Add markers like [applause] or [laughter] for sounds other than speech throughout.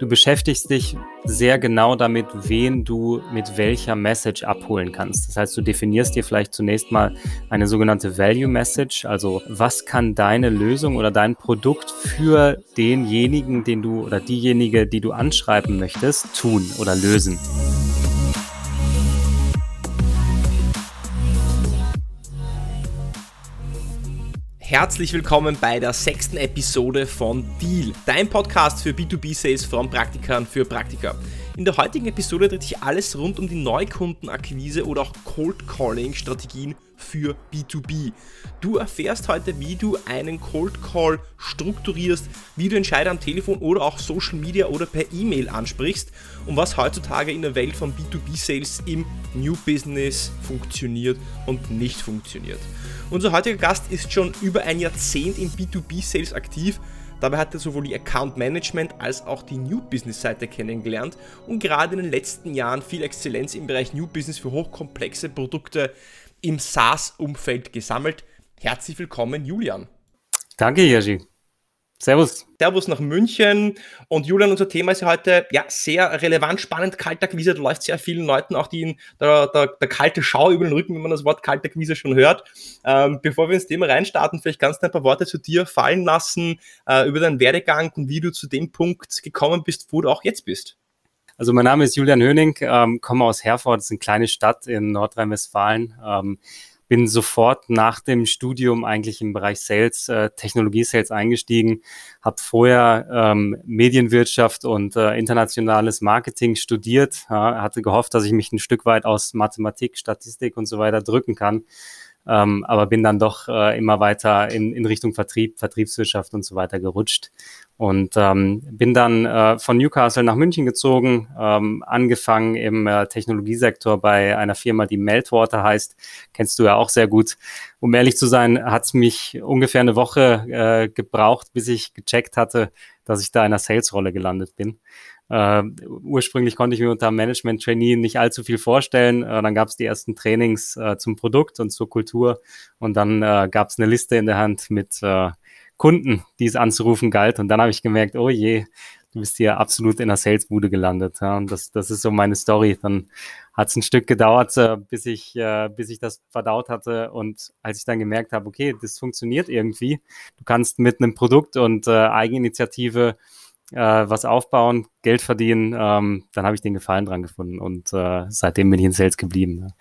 du beschäftigst dich sehr genau damit, wen du mit welcher Message abholen kannst. Das heißt, du definierst dir vielleicht zunächst mal eine sogenannte Value Message, also was kann deine Lösung oder dein Produkt für denjenigen, den du oder diejenige, die du anschreiben möchtest, tun oder lösen. Herzlich willkommen bei der sechsten Episode von Deal, dein Podcast für B2B-Sales von Praktikern für Praktiker. In der heutigen Episode dreht sich alles rund um die Neukundenakquise oder auch Cold Calling Strategien für B2B. Du erfährst heute, wie du einen Cold Call strukturierst, wie du Entscheider am Telefon oder auch Social Media oder per E-Mail ansprichst und was heutzutage in der Welt von B2B-Sales im New Business funktioniert und nicht funktioniert. Unser heutiger Gast ist schon über ein Jahrzehnt im B2B-Sales aktiv. Dabei hat er sowohl die Account Management als auch die New Business Seite kennengelernt und gerade in den letzten Jahren viel Exzellenz im Bereich New Business für hochkomplexe Produkte im SaaS-Umfeld gesammelt. Herzlich willkommen, Julian. Danke, Jerzy. Servus. Servus nach München. Und Julian, unser Thema ist ja heute ja, sehr relevant, spannend, Kaltakquise. Da läuft sehr vielen Leuten auch die der, der, der kalte Schau über den Rücken, wenn man das Wort Kaltakquise schon hört. Ähm, bevor wir ins Thema reinstarten, vielleicht kannst du ein paar Worte zu dir fallen lassen, äh, über deinen Werdegang und wie du zu dem Punkt gekommen bist, wo du auch jetzt bist. Also mein Name ist Julian Höning, ähm, komme aus Herford, das ist eine kleine Stadt in Nordrhein-Westfalen. Ähm, bin sofort nach dem Studium eigentlich im Bereich Sales, äh, Technologie-Sales eingestiegen, habe vorher ähm, Medienwirtschaft und äh, internationales Marketing studiert, ja, hatte gehofft, dass ich mich ein Stück weit aus Mathematik, Statistik und so weiter drücken kann ähm, aber bin dann doch äh, immer weiter in, in Richtung Vertrieb, Vertriebswirtschaft und so weiter gerutscht und ähm, bin dann äh, von Newcastle nach München gezogen, ähm, angefangen im äh, Technologiesektor bei einer Firma, die Meltwater heißt, kennst du ja auch sehr gut. Um ehrlich zu sein, hat es mich ungefähr eine Woche äh, gebraucht, bis ich gecheckt hatte, dass ich da in einer Sales-Rolle gelandet bin. Äh, ursprünglich konnte ich mir unter Management Trainee nicht allzu viel vorstellen. Äh, dann gab es die ersten Trainings äh, zum Produkt und zur Kultur und dann äh, gab es eine Liste in der Hand mit äh, Kunden, die es anzurufen galt. Und dann habe ich gemerkt, oh je, du bist hier absolut in der Salesbude gelandet. Ja? Und das, das ist so meine Story. Dann hat es ein Stück gedauert, äh, bis ich, äh, bis ich das verdaut hatte. Und als ich dann gemerkt habe, okay, das funktioniert irgendwie. Du kannst mit einem Produkt und Eigeninitiative äh, was aufbauen, Geld verdienen, ähm, dann habe ich den Gefallen dran gefunden und äh, seitdem bin ich in Sales geblieben.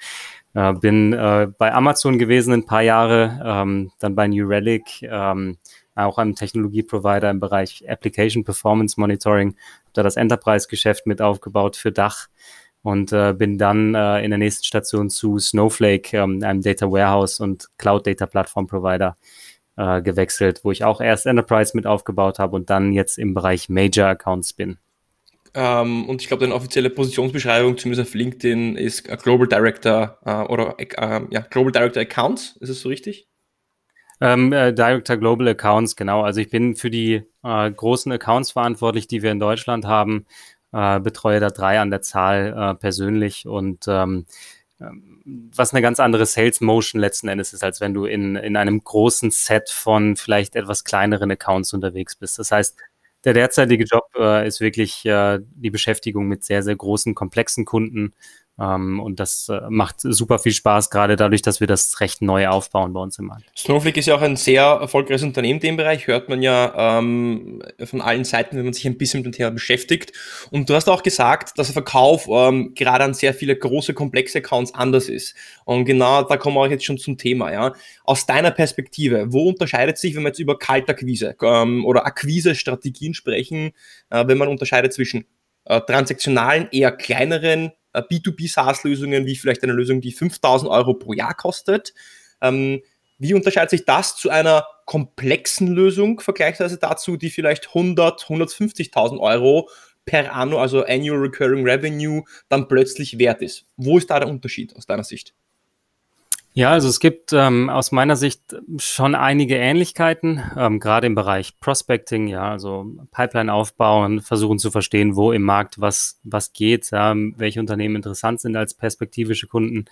Äh, bin äh, bei Amazon gewesen ein paar Jahre, ähm, dann bei New Relic, ähm, auch einem Technologieprovider im Bereich Application Performance Monitoring, habe da das Enterprise-Geschäft mit aufgebaut für Dach und äh, bin dann äh, in der nächsten Station zu Snowflake, ähm, einem Data Warehouse und Cloud Data Platform Provider äh, gewechselt, wo ich auch erst Enterprise mit aufgebaut habe und dann jetzt im Bereich Major Accounts bin. Ähm, und ich glaube, deine offizielle Positionsbeschreibung, zumindest auf LinkedIn, ist Global Director äh, oder äh, ja, Global Director Accounts. Ist es so richtig? Ähm, äh, Director Global Accounts, genau. Also ich bin für die äh, großen Accounts verantwortlich, die wir in Deutschland haben, äh, betreue da drei an der Zahl äh, persönlich und ähm, ähm, was eine ganz andere Sales Motion letzten Endes ist, als wenn du in, in einem großen Set von vielleicht etwas kleineren Accounts unterwegs bist. Das heißt, der derzeitige Job äh, ist wirklich äh, die Beschäftigung mit sehr, sehr großen, komplexen Kunden, ähm, und das äh, macht super viel Spaß, gerade dadurch, dass wir das recht neu aufbauen bei uns im Markt. Snowflake ist ja auch ein sehr erfolgreiches Unternehmen in dem Bereich, hört man ja ähm, von allen Seiten, wenn man sich ein bisschen mit dem Thema beschäftigt. Und du hast auch gesagt, dass der Verkauf ähm, gerade an sehr viele große, komplexe Accounts anders ist. Und genau da kommen wir auch jetzt schon zum Thema. Ja. Aus deiner Perspektive, wo unterscheidet sich, wenn wir jetzt über Kaltakquise ähm, oder Akquise-Strategien sprechen, äh, wenn man unterscheidet zwischen äh, transaktionalen, eher kleineren B2B-SaaS-Lösungen, wie vielleicht eine Lösung, die 5000 Euro pro Jahr kostet. Ähm, wie unterscheidet sich das zu einer komplexen Lösung vergleichsweise dazu, die vielleicht 100, 150.000 Euro per Anno, also Annual Recurring Revenue, dann plötzlich wert ist? Wo ist da der Unterschied aus deiner Sicht? Ja, also es gibt ähm, aus meiner Sicht schon einige Ähnlichkeiten, ähm, gerade im Bereich Prospecting, ja, also Pipeline aufbauen, versuchen zu verstehen, wo im Markt was, was geht, ja, welche Unternehmen interessant sind als perspektivische Kunden.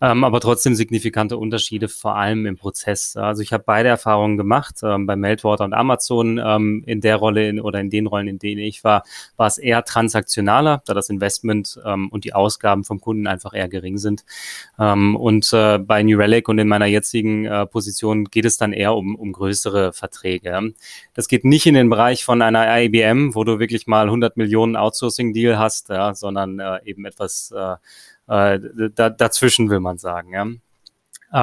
Ähm, aber trotzdem signifikante Unterschiede, vor allem im Prozess. Also ich habe beide Erfahrungen gemacht. Ähm, bei Meltwater und Amazon ähm, in der Rolle in, oder in den Rollen, in denen ich war, war es eher transaktionaler, da das Investment ähm, und die Ausgaben vom Kunden einfach eher gering sind. Ähm, und äh, bei New Relic und in meiner jetzigen äh, Position geht es dann eher um, um größere Verträge. Das geht nicht in den Bereich von einer IBM, wo du wirklich mal 100 Millionen Outsourcing-Deal hast, ja, sondern äh, eben etwas äh, äh, da, dazwischen, will man sagen. Ja.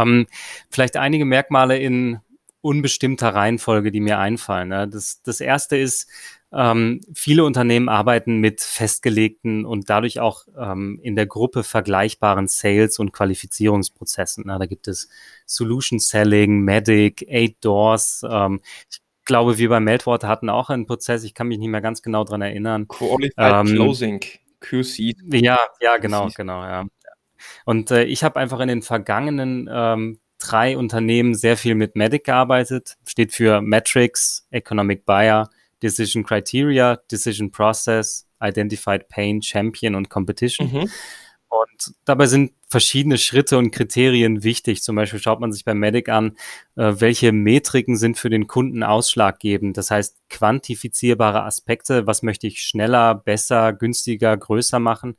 Ähm, vielleicht einige Merkmale in unbestimmter Reihenfolge, die mir einfallen. Ja. Das, das erste ist, ähm, viele Unternehmen arbeiten mit festgelegten und dadurch auch ähm, in der Gruppe vergleichbaren Sales- und Qualifizierungsprozessen. Na, da gibt es Solution Selling, Medic, Eight Doors. Ähm, ich glaube, wir bei Meltwater hatten auch einen Prozess. Ich kann mich nicht mehr ganz genau dran erinnern. Qualified ähm, Closing. QC. Ja, ja, genau, QC. genau, ja. Und äh, ich habe einfach in den vergangenen ähm, drei Unternehmen sehr viel mit Medic gearbeitet. Steht für Metrics, Economic Buyer, Decision Criteria, Decision Process, Identified Pain, Champion und Competition. Mhm. Und dabei sind verschiedene Schritte und Kriterien wichtig. Zum Beispiel schaut man sich bei Medic an, äh, welche Metriken sind für den Kunden ausschlaggebend. Das heißt, quantifizierbare Aspekte, was möchte ich schneller, besser, günstiger, größer machen.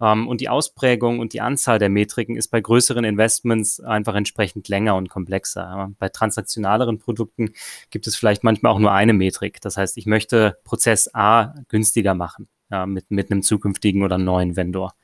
Ähm, und die Ausprägung und die Anzahl der Metriken ist bei größeren Investments einfach entsprechend länger und komplexer. Bei transaktionaleren Produkten gibt es vielleicht manchmal auch nur eine Metrik. Das heißt, ich möchte Prozess A günstiger machen ja, mit, mit einem zukünftigen oder neuen Vendor.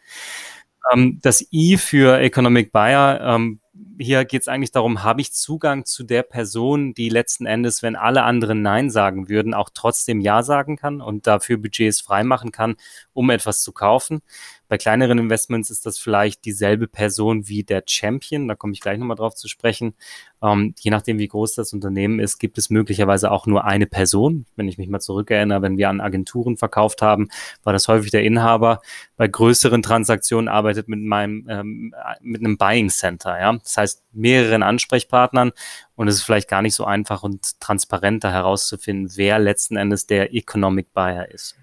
Ähm, das I für Economic Buyer, ähm, hier geht es eigentlich darum, habe ich Zugang zu der Person, die letzten Endes, wenn alle anderen Nein sagen würden, auch trotzdem Ja sagen kann und dafür Budgets freimachen kann, um etwas zu kaufen. Bei kleineren Investments ist das vielleicht dieselbe Person wie der Champion. Da komme ich gleich nochmal drauf zu sprechen. Ähm, je nachdem, wie groß das Unternehmen ist, gibt es möglicherweise auch nur eine Person. Wenn ich mich mal zurückerinnere, wenn wir an Agenturen verkauft haben, war das häufig der Inhaber. Bei größeren Transaktionen arbeitet mit meinem ähm, mit einem Buying Center. Ja, das heißt mehreren Ansprechpartnern und es ist vielleicht gar nicht so einfach und transparenter herauszufinden, wer letzten Endes der Economic Buyer ist.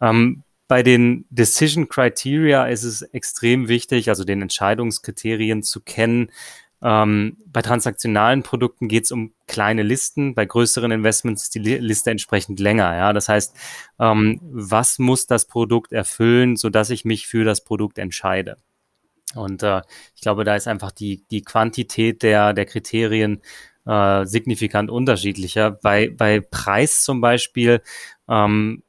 Ähm, bei den Decision Criteria ist es extrem wichtig, also den Entscheidungskriterien zu kennen. Ähm, bei transaktionalen Produkten geht es um kleine Listen, bei größeren Investments ist die Liste entsprechend länger. Ja? Das heißt, ähm, was muss das Produkt erfüllen, sodass ich mich für das Produkt entscheide? Und äh, ich glaube, da ist einfach die, die Quantität der, der Kriterien äh, signifikant unterschiedlicher. Bei, bei Preis zum Beispiel ähm,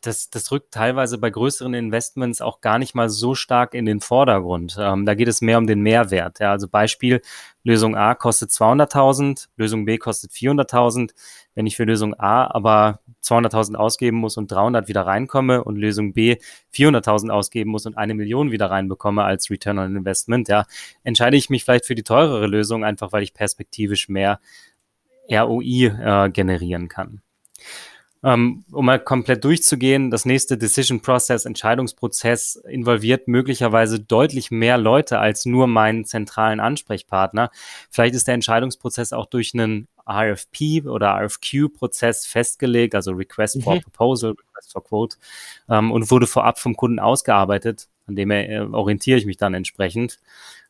das, das rückt teilweise bei größeren Investments auch gar nicht mal so stark in den Vordergrund. Ähm, da geht es mehr um den Mehrwert. Ja. Also Beispiel, Lösung A kostet 200.000, Lösung B kostet 400.000. Wenn ich für Lösung A aber 200.000 ausgeben muss und 300 wieder reinkomme und Lösung B 400.000 ausgeben muss und eine Million wieder reinbekomme als Return on Investment, ja, entscheide ich mich vielleicht für die teurere Lösung, einfach weil ich perspektivisch mehr ROI äh, generieren kann. Ähm, um mal komplett durchzugehen, das nächste Decision Process, Entscheidungsprozess involviert möglicherweise deutlich mehr Leute als nur meinen zentralen Ansprechpartner. Vielleicht ist der Entscheidungsprozess auch durch einen RFP oder RFQ-Prozess festgelegt, also Request mhm. for Proposal, Request for Quote, ähm, und wurde vorab vom Kunden ausgearbeitet. An dem äh, orientiere ich mich dann entsprechend.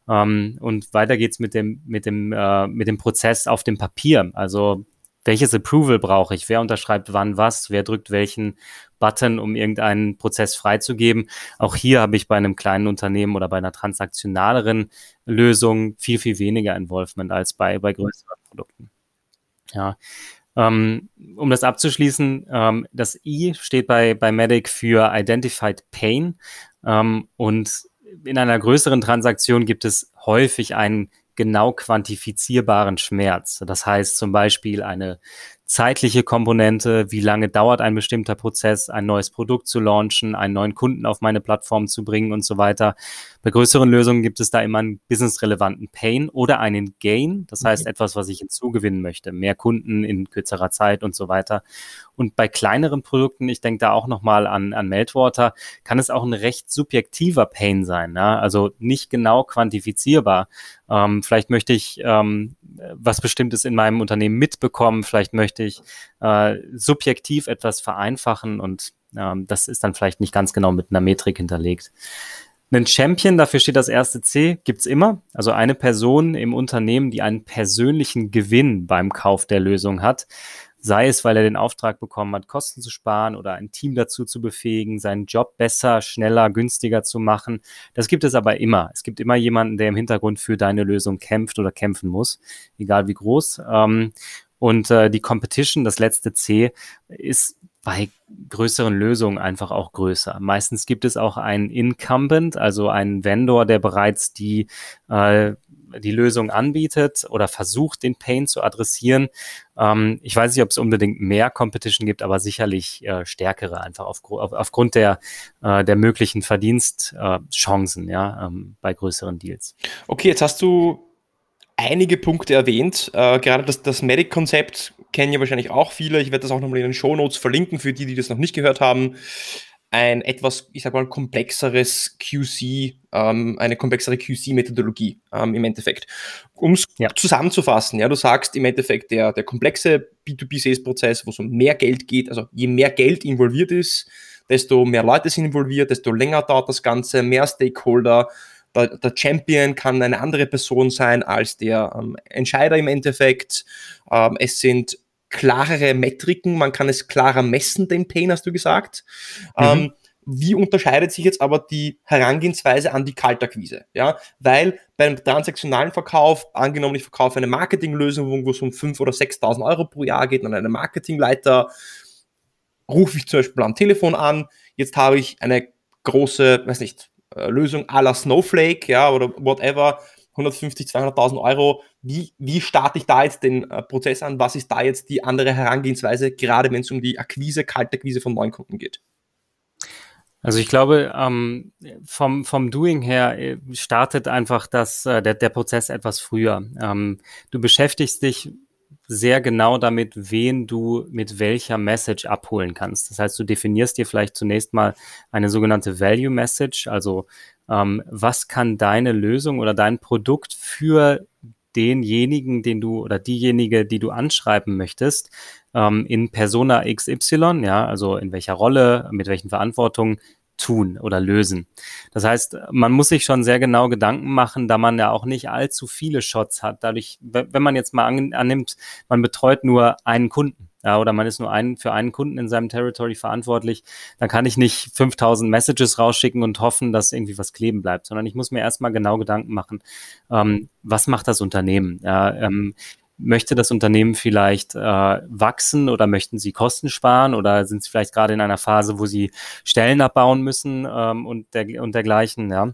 Ähm, und weiter geht's mit dem, mit dem, äh, mit dem Prozess auf dem Papier. Also welches Approval brauche ich? Wer unterschreibt wann was? Wer drückt welchen Button, um irgendeinen Prozess freizugeben? Auch hier habe ich bei einem kleinen Unternehmen oder bei einer transaktionaleren Lösung viel, viel weniger Involvement als bei, bei größeren Produkten. Ja. Ähm, um das abzuschließen, ähm, das I steht bei, bei Medic für Identified Pain ähm, und in einer größeren Transaktion gibt es häufig einen genau quantifizierbaren Schmerz. Das heißt zum Beispiel eine zeitliche Komponente, wie lange dauert ein bestimmter Prozess, ein neues Produkt zu launchen, einen neuen Kunden auf meine Plattform zu bringen und so weiter. Bei größeren Lösungen gibt es da immer einen businessrelevanten Pain oder einen Gain, das heißt okay. etwas, was ich hinzugewinnen möchte, mehr Kunden in kürzerer Zeit und so weiter. Und bei kleineren Produkten, ich denke da auch nochmal an, an Meltwater, kann es auch ein recht subjektiver Pain sein, ja? also nicht genau quantifizierbar. Ähm, vielleicht möchte ich ähm, was Bestimmtes in meinem Unternehmen mitbekommen, vielleicht möchte ich äh, subjektiv etwas vereinfachen und ähm, das ist dann vielleicht nicht ganz genau mit einer Metrik hinterlegt. Einen Champion, dafür steht das erste C, gibt's immer. Also eine Person im Unternehmen, die einen persönlichen Gewinn beim Kauf der Lösung hat. Sei es, weil er den Auftrag bekommen hat, Kosten zu sparen oder ein Team dazu zu befähigen, seinen Job besser, schneller, günstiger zu machen. Das gibt es aber immer. Es gibt immer jemanden, der im Hintergrund für deine Lösung kämpft oder kämpfen muss, egal wie groß. Und äh, die Competition, das letzte C, ist bei größeren Lösungen einfach auch größer. Meistens gibt es auch einen Incumbent, also einen Vendor, der bereits die, äh, die Lösung anbietet oder versucht, den Pain zu adressieren. Ähm, ich weiß nicht, ob es unbedingt mehr Competition gibt, aber sicherlich äh, stärkere, einfach auf, auf, aufgrund der, äh, der möglichen Verdienstchancen ja, ähm, bei größeren Deals. Okay, jetzt hast du einige Punkte erwähnt. Äh, gerade das, das Medic-Konzept kennen ja wahrscheinlich auch viele. Ich werde das auch nochmal in den Show Notes verlinken für die, die das noch nicht gehört haben. Ein etwas, ich sag mal, komplexeres QC, ähm, eine komplexere QC-Methodologie ähm, im Endeffekt. Um es ja. zusammenzufassen, ja, du sagst im Endeffekt, der, der komplexe B2B-Sales-Prozess, wo es um mehr Geld geht, also je mehr Geld involviert ist, desto mehr Leute sind involviert, desto länger dauert das Ganze, mehr Stakeholder, der, der, Champion kann eine andere Person sein als der ähm, Entscheider im Endeffekt. Ähm, es sind klarere Metriken, man kann es klarer messen, den Pain, hast du gesagt. Mhm. Ähm, wie unterscheidet sich jetzt aber die Herangehensweise an die Kaltakquise? Ja, weil beim transaktionalen Verkauf, angenommen, ich verkaufe eine Marketinglösung, wo es um 5.000 oder 6.000 Euro pro Jahr geht an einen Marketingleiter, rufe ich zum Beispiel am Telefon an, jetzt habe ich eine große, weiß nicht, Lösung à la Snowflake, ja, oder whatever, 150, 200.000 Euro. Wie, wie starte ich da jetzt den äh, Prozess an? Was ist da jetzt die andere Herangehensweise, gerade wenn es um die Akquise, Kaltakquise von neuen Kunden geht? Also ich glaube, ähm, vom, vom Doing her äh, startet einfach das, äh, der, der Prozess etwas früher. Ähm, du beschäftigst dich sehr genau damit, wen du mit welcher Message abholen kannst. Das heißt, du definierst dir vielleicht zunächst mal eine sogenannte Value Message, also ähm, was kann deine Lösung oder dein Produkt für denjenigen, den du oder diejenige, die du anschreiben möchtest, ähm, in Persona XY, ja, also in welcher Rolle, mit welchen Verantwortungen tun oder lösen. Das heißt, man muss sich schon sehr genau Gedanken machen, da man ja auch nicht allzu viele Shots hat. Dadurch, wenn man jetzt mal annimmt, man betreut nur einen Kunden. Ja, oder man ist nur ein, für einen Kunden in seinem Territory verantwortlich, dann kann ich nicht 5000 Messages rausschicken und hoffen, dass irgendwie was kleben bleibt, sondern ich muss mir erstmal genau Gedanken machen, ähm, was macht das Unternehmen? Ja, ähm, möchte das Unternehmen vielleicht äh, wachsen oder möchten sie Kosten sparen oder sind sie vielleicht gerade in einer Phase, wo sie Stellen abbauen müssen ähm, und, der, und dergleichen, ja.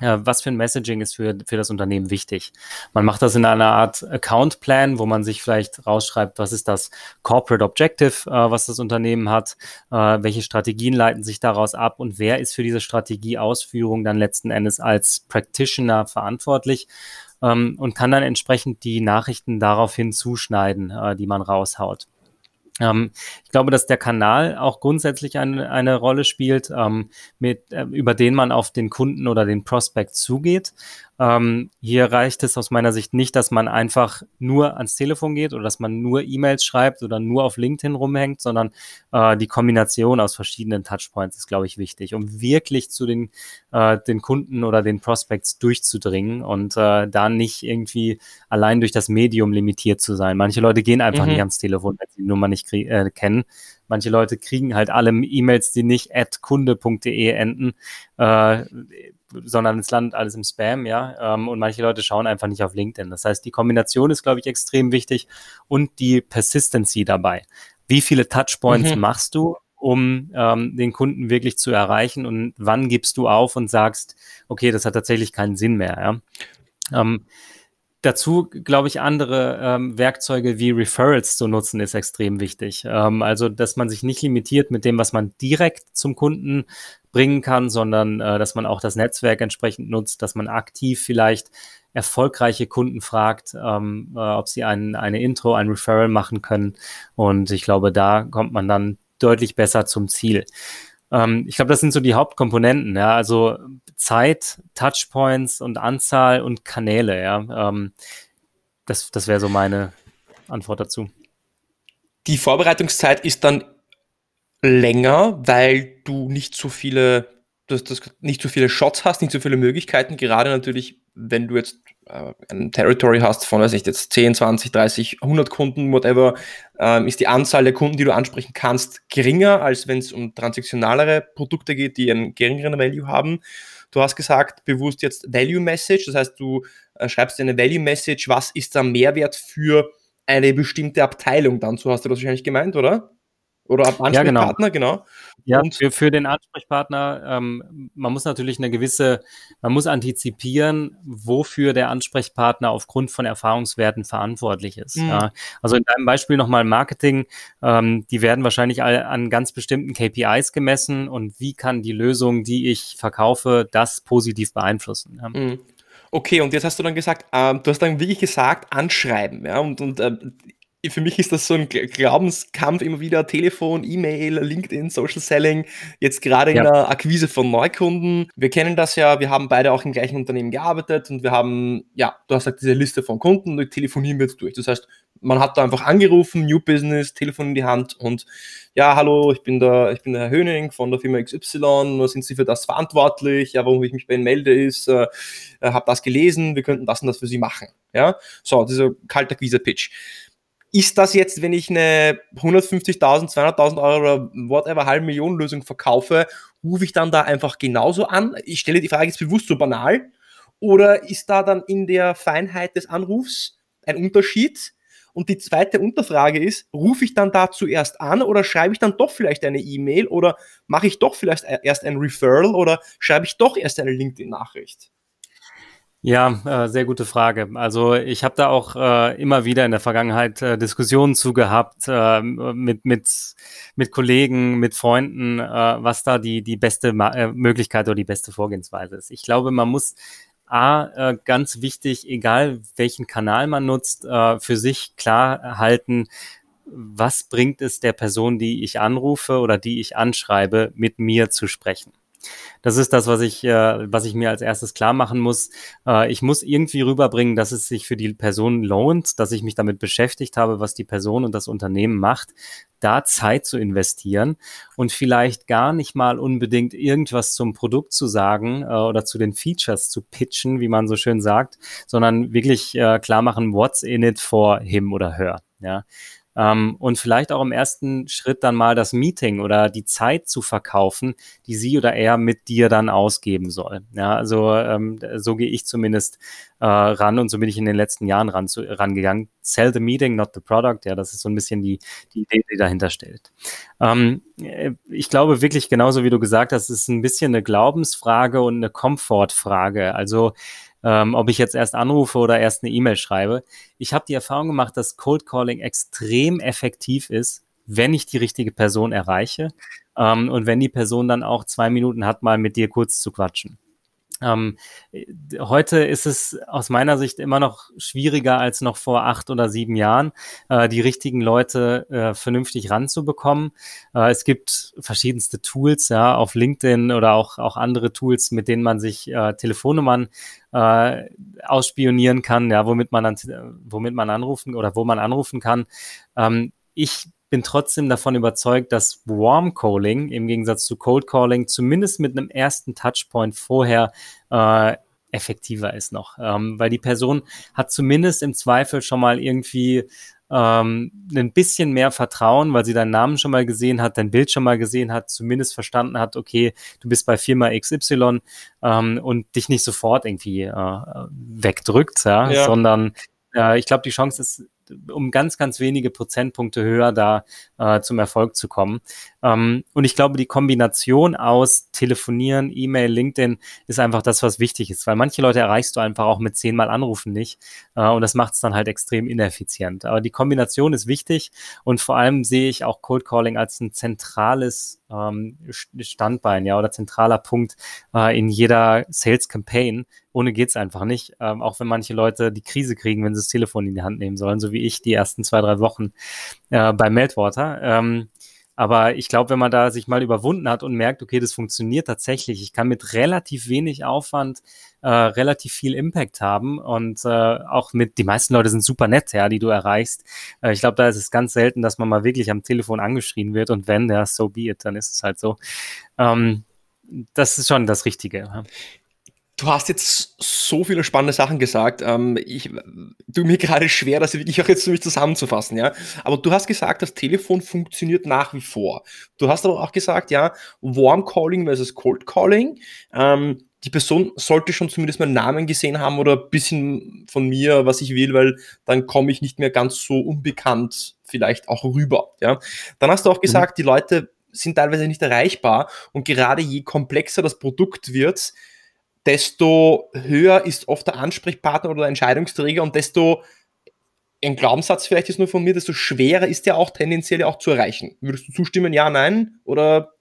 Ja, was für ein Messaging ist für, für das Unternehmen wichtig? Man macht das in einer Art Account Plan, wo man sich vielleicht rausschreibt, was ist das Corporate Objective, äh, was das Unternehmen hat, äh, welche Strategien leiten sich daraus ab und wer ist für diese Strategieausführung dann letzten Endes als Practitioner verantwortlich ähm, und kann dann entsprechend die Nachrichten daraufhin zuschneiden, äh, die man raushaut. Ähm, ich glaube, dass der Kanal auch grundsätzlich eine, eine Rolle spielt, ähm, mit, äh, über den man auf den Kunden oder den Prospect zugeht. Ähm, hier reicht es aus meiner Sicht nicht, dass man einfach nur ans Telefon geht oder dass man nur E-Mails schreibt oder nur auf LinkedIn rumhängt, sondern äh, die Kombination aus verschiedenen Touchpoints ist, glaube ich, wichtig, um wirklich zu den, äh, den Kunden oder den Prospects durchzudringen und äh, da nicht irgendwie allein durch das Medium limitiert zu sein. Manche Leute gehen einfach mhm. nicht ans Telefon, wenn sie die Nummer nicht äh, kennen. Manche Leute kriegen halt alle E-Mails, die nicht at kunde.de enden, äh, sondern es landet alles im Spam, ja. Ähm, und manche Leute schauen einfach nicht auf LinkedIn. Das heißt, die Kombination ist, glaube ich, extrem wichtig und die Persistency dabei. Wie viele Touchpoints mhm. machst du, um ähm, den Kunden wirklich zu erreichen und wann gibst du auf und sagst, okay, das hat tatsächlich keinen Sinn mehr, ja. Ähm, Dazu, glaube ich, andere ähm, Werkzeuge wie Referrals zu nutzen, ist extrem wichtig. Ähm, also, dass man sich nicht limitiert mit dem, was man direkt zum Kunden bringen kann, sondern äh, dass man auch das Netzwerk entsprechend nutzt, dass man aktiv vielleicht erfolgreiche Kunden fragt, ähm, äh, ob sie ein, eine Intro, ein Referral machen können. Und ich glaube, da kommt man dann deutlich besser zum Ziel. Ähm, ich glaube, das sind so die Hauptkomponenten, ja, also Zeit, Touchpoints und Anzahl und Kanäle, ja. Ähm, das das wäre so meine Antwort dazu. Die Vorbereitungszeit ist dann länger, weil du nicht so viele dass du nicht so viele Shots hast, nicht so viele Möglichkeiten, gerade natürlich, wenn du jetzt ein Territory hast von, weiß ich jetzt 10, 20, 30, 100 Kunden, whatever, ähm, ist die Anzahl der Kunden, die du ansprechen kannst, geringer, als wenn es um transaktionalere Produkte geht, die einen geringeren Value haben. Du hast gesagt, bewusst jetzt Value Message, das heißt, du äh, schreibst eine Value Message, was ist der Mehrwert für eine bestimmte Abteilung dann, so hast du das wahrscheinlich gemeint, oder? Oder ab Ansprechpartner, ja, genau. genau. Ja, und für, für den Ansprechpartner, ähm, man muss natürlich eine gewisse, man muss antizipieren, wofür der Ansprechpartner aufgrund von Erfahrungswerten verantwortlich ist. Mhm. Ja. Also in deinem Beispiel nochmal Marketing, ähm, die werden wahrscheinlich an ganz bestimmten KPIs gemessen und wie kann die Lösung, die ich verkaufe, das positiv beeinflussen. Ja. Mhm. Okay, und jetzt hast du dann gesagt, ähm, du hast dann wirklich gesagt, anschreiben, ja, und, und äh, für mich ist das so ein Glaubenskampf immer wieder, Telefon, E-Mail, LinkedIn, Social Selling, jetzt gerade in ja. der Akquise von Neukunden. Wir kennen das ja, wir haben beide auch im gleichen Unternehmen gearbeitet und wir haben, ja, du hast gesagt, diese Liste von Kunden und telefonieren wir jetzt durch. Das heißt, man hat da einfach angerufen, New Business, Telefon in die Hand und ja, hallo, ich bin der, ich bin der Herr Höning von der Firma XY, sind Sie für das verantwortlich? Ja, warum ich mich bei Ihnen melde, ist, äh, äh habe das gelesen, wir könnten das und das für Sie machen. Ja, so, dieser kalter Akquise-Pitch ist das jetzt, wenn ich eine 150.000, 200.000 Euro oder whatever halbe Million Lösung verkaufe, rufe ich dann da einfach genauso an? Ich stelle die Frage jetzt bewusst so banal. Oder ist da dann in der Feinheit des Anrufs ein Unterschied? Und die zweite Unterfrage ist, rufe ich dann da zuerst an oder schreibe ich dann doch vielleicht eine E-Mail oder mache ich doch vielleicht erst ein Referral oder schreibe ich doch erst eine LinkedIn-Nachricht? Ja, äh, sehr gute Frage. Also ich habe da auch äh, immer wieder in der Vergangenheit äh, Diskussionen zu gehabt äh, mit, mit, mit Kollegen, mit Freunden, äh, was da die, die beste Ma äh, Möglichkeit oder die beste Vorgehensweise ist. Ich glaube, man muss A, äh, ganz wichtig, egal welchen Kanal man nutzt, äh, für sich klar halten, was bringt es der Person, die ich anrufe oder die ich anschreibe, mit mir zu sprechen. Das ist das, was ich, äh, was ich mir als erstes klar machen muss. Äh, ich muss irgendwie rüberbringen, dass es sich für die Person lohnt, dass ich mich damit beschäftigt habe, was die Person und das Unternehmen macht, da Zeit zu investieren und vielleicht gar nicht mal unbedingt irgendwas zum Produkt zu sagen äh, oder zu den Features zu pitchen, wie man so schön sagt, sondern wirklich äh, klar machen, what's in it for him oder her. Ja, ähm, und vielleicht auch im ersten Schritt dann mal das Meeting oder die Zeit zu verkaufen, die sie oder er mit dir dann ausgeben soll. Ja, also ähm, so gehe ich zumindest äh, ran und so bin ich in den letzten Jahren ran zu, rangegangen. Sell the meeting, not the product. Ja, das ist so ein bisschen die, die Idee, die dahinter steht. Ähm, äh, ich glaube wirklich genauso wie du gesagt hast, es ist ein bisschen eine Glaubensfrage und eine Komfortfrage. Also ähm, ob ich jetzt erst anrufe oder erst eine E-Mail schreibe. Ich habe die Erfahrung gemacht, dass Cold Calling extrem effektiv ist, wenn ich die richtige Person erreiche ähm, und wenn die Person dann auch zwei Minuten hat, mal mit dir kurz zu quatschen. Ähm, heute ist es aus meiner Sicht immer noch schwieriger als noch vor acht oder sieben Jahren, äh, die richtigen Leute äh, vernünftig ranzubekommen. Äh, es gibt verschiedenste Tools, ja, auf LinkedIn oder auch, auch andere Tools, mit denen man sich äh, Telefonnummern äh, ausspionieren kann, ja, womit man dann, womit man anrufen oder wo man anrufen kann. Ähm, ich bin trotzdem davon überzeugt, dass Warm Calling im Gegensatz zu Cold Calling zumindest mit einem ersten Touchpoint vorher äh, effektiver ist noch, ähm, weil die Person hat zumindest im Zweifel schon mal irgendwie ähm, ein bisschen mehr Vertrauen, weil sie deinen Namen schon mal gesehen hat, dein Bild schon mal gesehen hat, zumindest verstanden hat, okay, du bist bei Firma XY ähm, und dich nicht sofort irgendwie äh, wegdrückt, ja, ja. sondern äh, ich glaube, die Chance ist um ganz, ganz wenige Prozentpunkte höher da äh, zum Erfolg zu kommen. Ähm, und ich glaube, die Kombination aus Telefonieren, E-Mail, LinkedIn ist einfach das, was wichtig ist, weil manche Leute erreichst du einfach auch mit zehnmal Anrufen nicht äh, und das macht es dann halt extrem ineffizient. Aber die Kombination ist wichtig und vor allem sehe ich auch Cold Calling als ein zentrales ähm, Standbein, ja, oder zentraler Punkt äh, in jeder Sales Campaign. Ohne geht's einfach nicht. Ähm, auch wenn manche Leute die Krise kriegen, wenn sie das Telefon in die Hand nehmen sollen, so wie ich die ersten zwei, drei Wochen äh, bei Meltwater. Ähm, aber ich glaube, wenn man da sich mal überwunden hat und merkt, okay, das funktioniert tatsächlich, ich kann mit relativ wenig Aufwand äh, relativ viel Impact haben und äh, auch mit, die meisten Leute sind super nett, ja, die du erreichst. Äh, ich glaube, da ist es ganz selten, dass man mal wirklich am Telefon angeschrien wird und wenn, ja, so be it, dann ist es halt so. Ähm, das ist schon das Richtige. Du hast jetzt so viele spannende Sachen gesagt. Ähm, ich tue mir gerade schwer, das wirklich auch jetzt für mich zusammenzufassen, ja. Aber du hast gesagt, das Telefon funktioniert nach wie vor. Du hast aber auch gesagt, ja, Warm Calling versus Cold Calling. Ähm, die Person sollte schon zumindest meinen Namen gesehen haben oder ein bisschen von mir, was ich will, weil dann komme ich nicht mehr ganz so unbekannt vielleicht auch rüber. Ja. Dann hast du auch mhm. gesagt, mhm. die Leute sind teilweise nicht erreichbar und gerade je komplexer das Produkt wird, desto höher ist oft der Ansprechpartner oder der Entscheidungsträger und desto ein Glaubenssatz vielleicht ist nur von mir, desto schwerer ist der auch tendenziell auch zu erreichen. Würdest du zustimmen, ja, nein? Oder?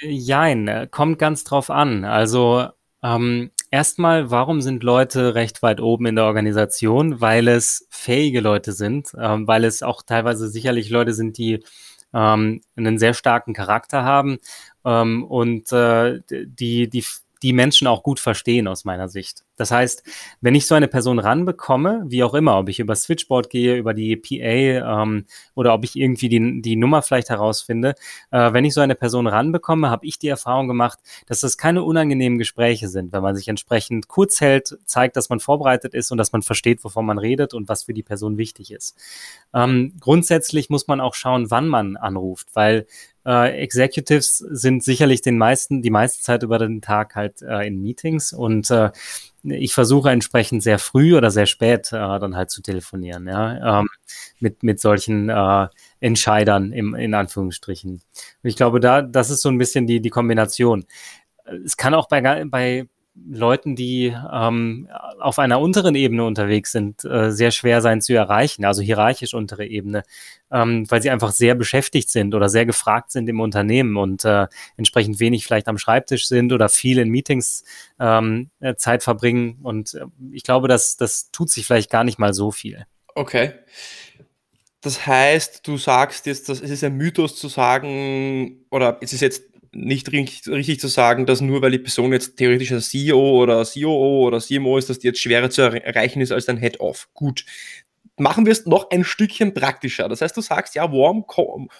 Jein, äh, kommt ganz drauf an. Also ähm, erstmal, warum sind Leute recht weit oben in der Organisation? Weil es fähige Leute sind, ähm, weil es auch teilweise sicherlich Leute sind, die ähm, einen sehr starken Charakter haben ähm, und äh, die, die die Menschen auch gut verstehen aus meiner Sicht. Das heißt, wenn ich so eine Person ranbekomme, wie auch immer, ob ich über Switchboard gehe, über die PA ähm, oder ob ich irgendwie die, die Nummer vielleicht herausfinde, äh, wenn ich so eine Person ranbekomme, habe ich die Erfahrung gemacht, dass das keine unangenehmen Gespräche sind, wenn man sich entsprechend kurz hält, zeigt, dass man vorbereitet ist und dass man versteht, wovon man redet und was für die Person wichtig ist. Ähm, grundsätzlich muss man auch schauen, wann man anruft, weil äh, Executives sind sicherlich den meisten, die meiste Zeit über den Tag halt äh, in Meetings und äh, ich versuche entsprechend sehr früh oder sehr spät äh, dann halt zu telefonieren, ja, ähm, mit, mit solchen äh, Entscheidern im, in Anführungsstrichen. Und ich glaube, da, das ist so ein bisschen die, die Kombination. Es kann auch bei, bei Leuten, die ähm, auf einer unteren Ebene unterwegs sind, äh, sehr schwer sein zu erreichen, also hierarchisch untere Ebene, ähm, weil sie einfach sehr beschäftigt sind oder sehr gefragt sind im Unternehmen und äh, entsprechend wenig vielleicht am Schreibtisch sind oder viel in Meetings ähm, äh, Zeit verbringen. Und äh, ich glaube, das, das tut sich vielleicht gar nicht mal so viel. Okay. Das heißt, du sagst jetzt, das, es ist ein Mythos zu sagen, oder es ist jetzt nicht richtig, richtig, zu sagen, dass nur weil die Person jetzt theoretisch ein CEO oder COO oder CMO ist, dass die jetzt schwerer zu erreichen ist als dein Head-Off. Gut. Machen wir es noch ein Stückchen praktischer. Das heißt, du sagst, ja, Warm,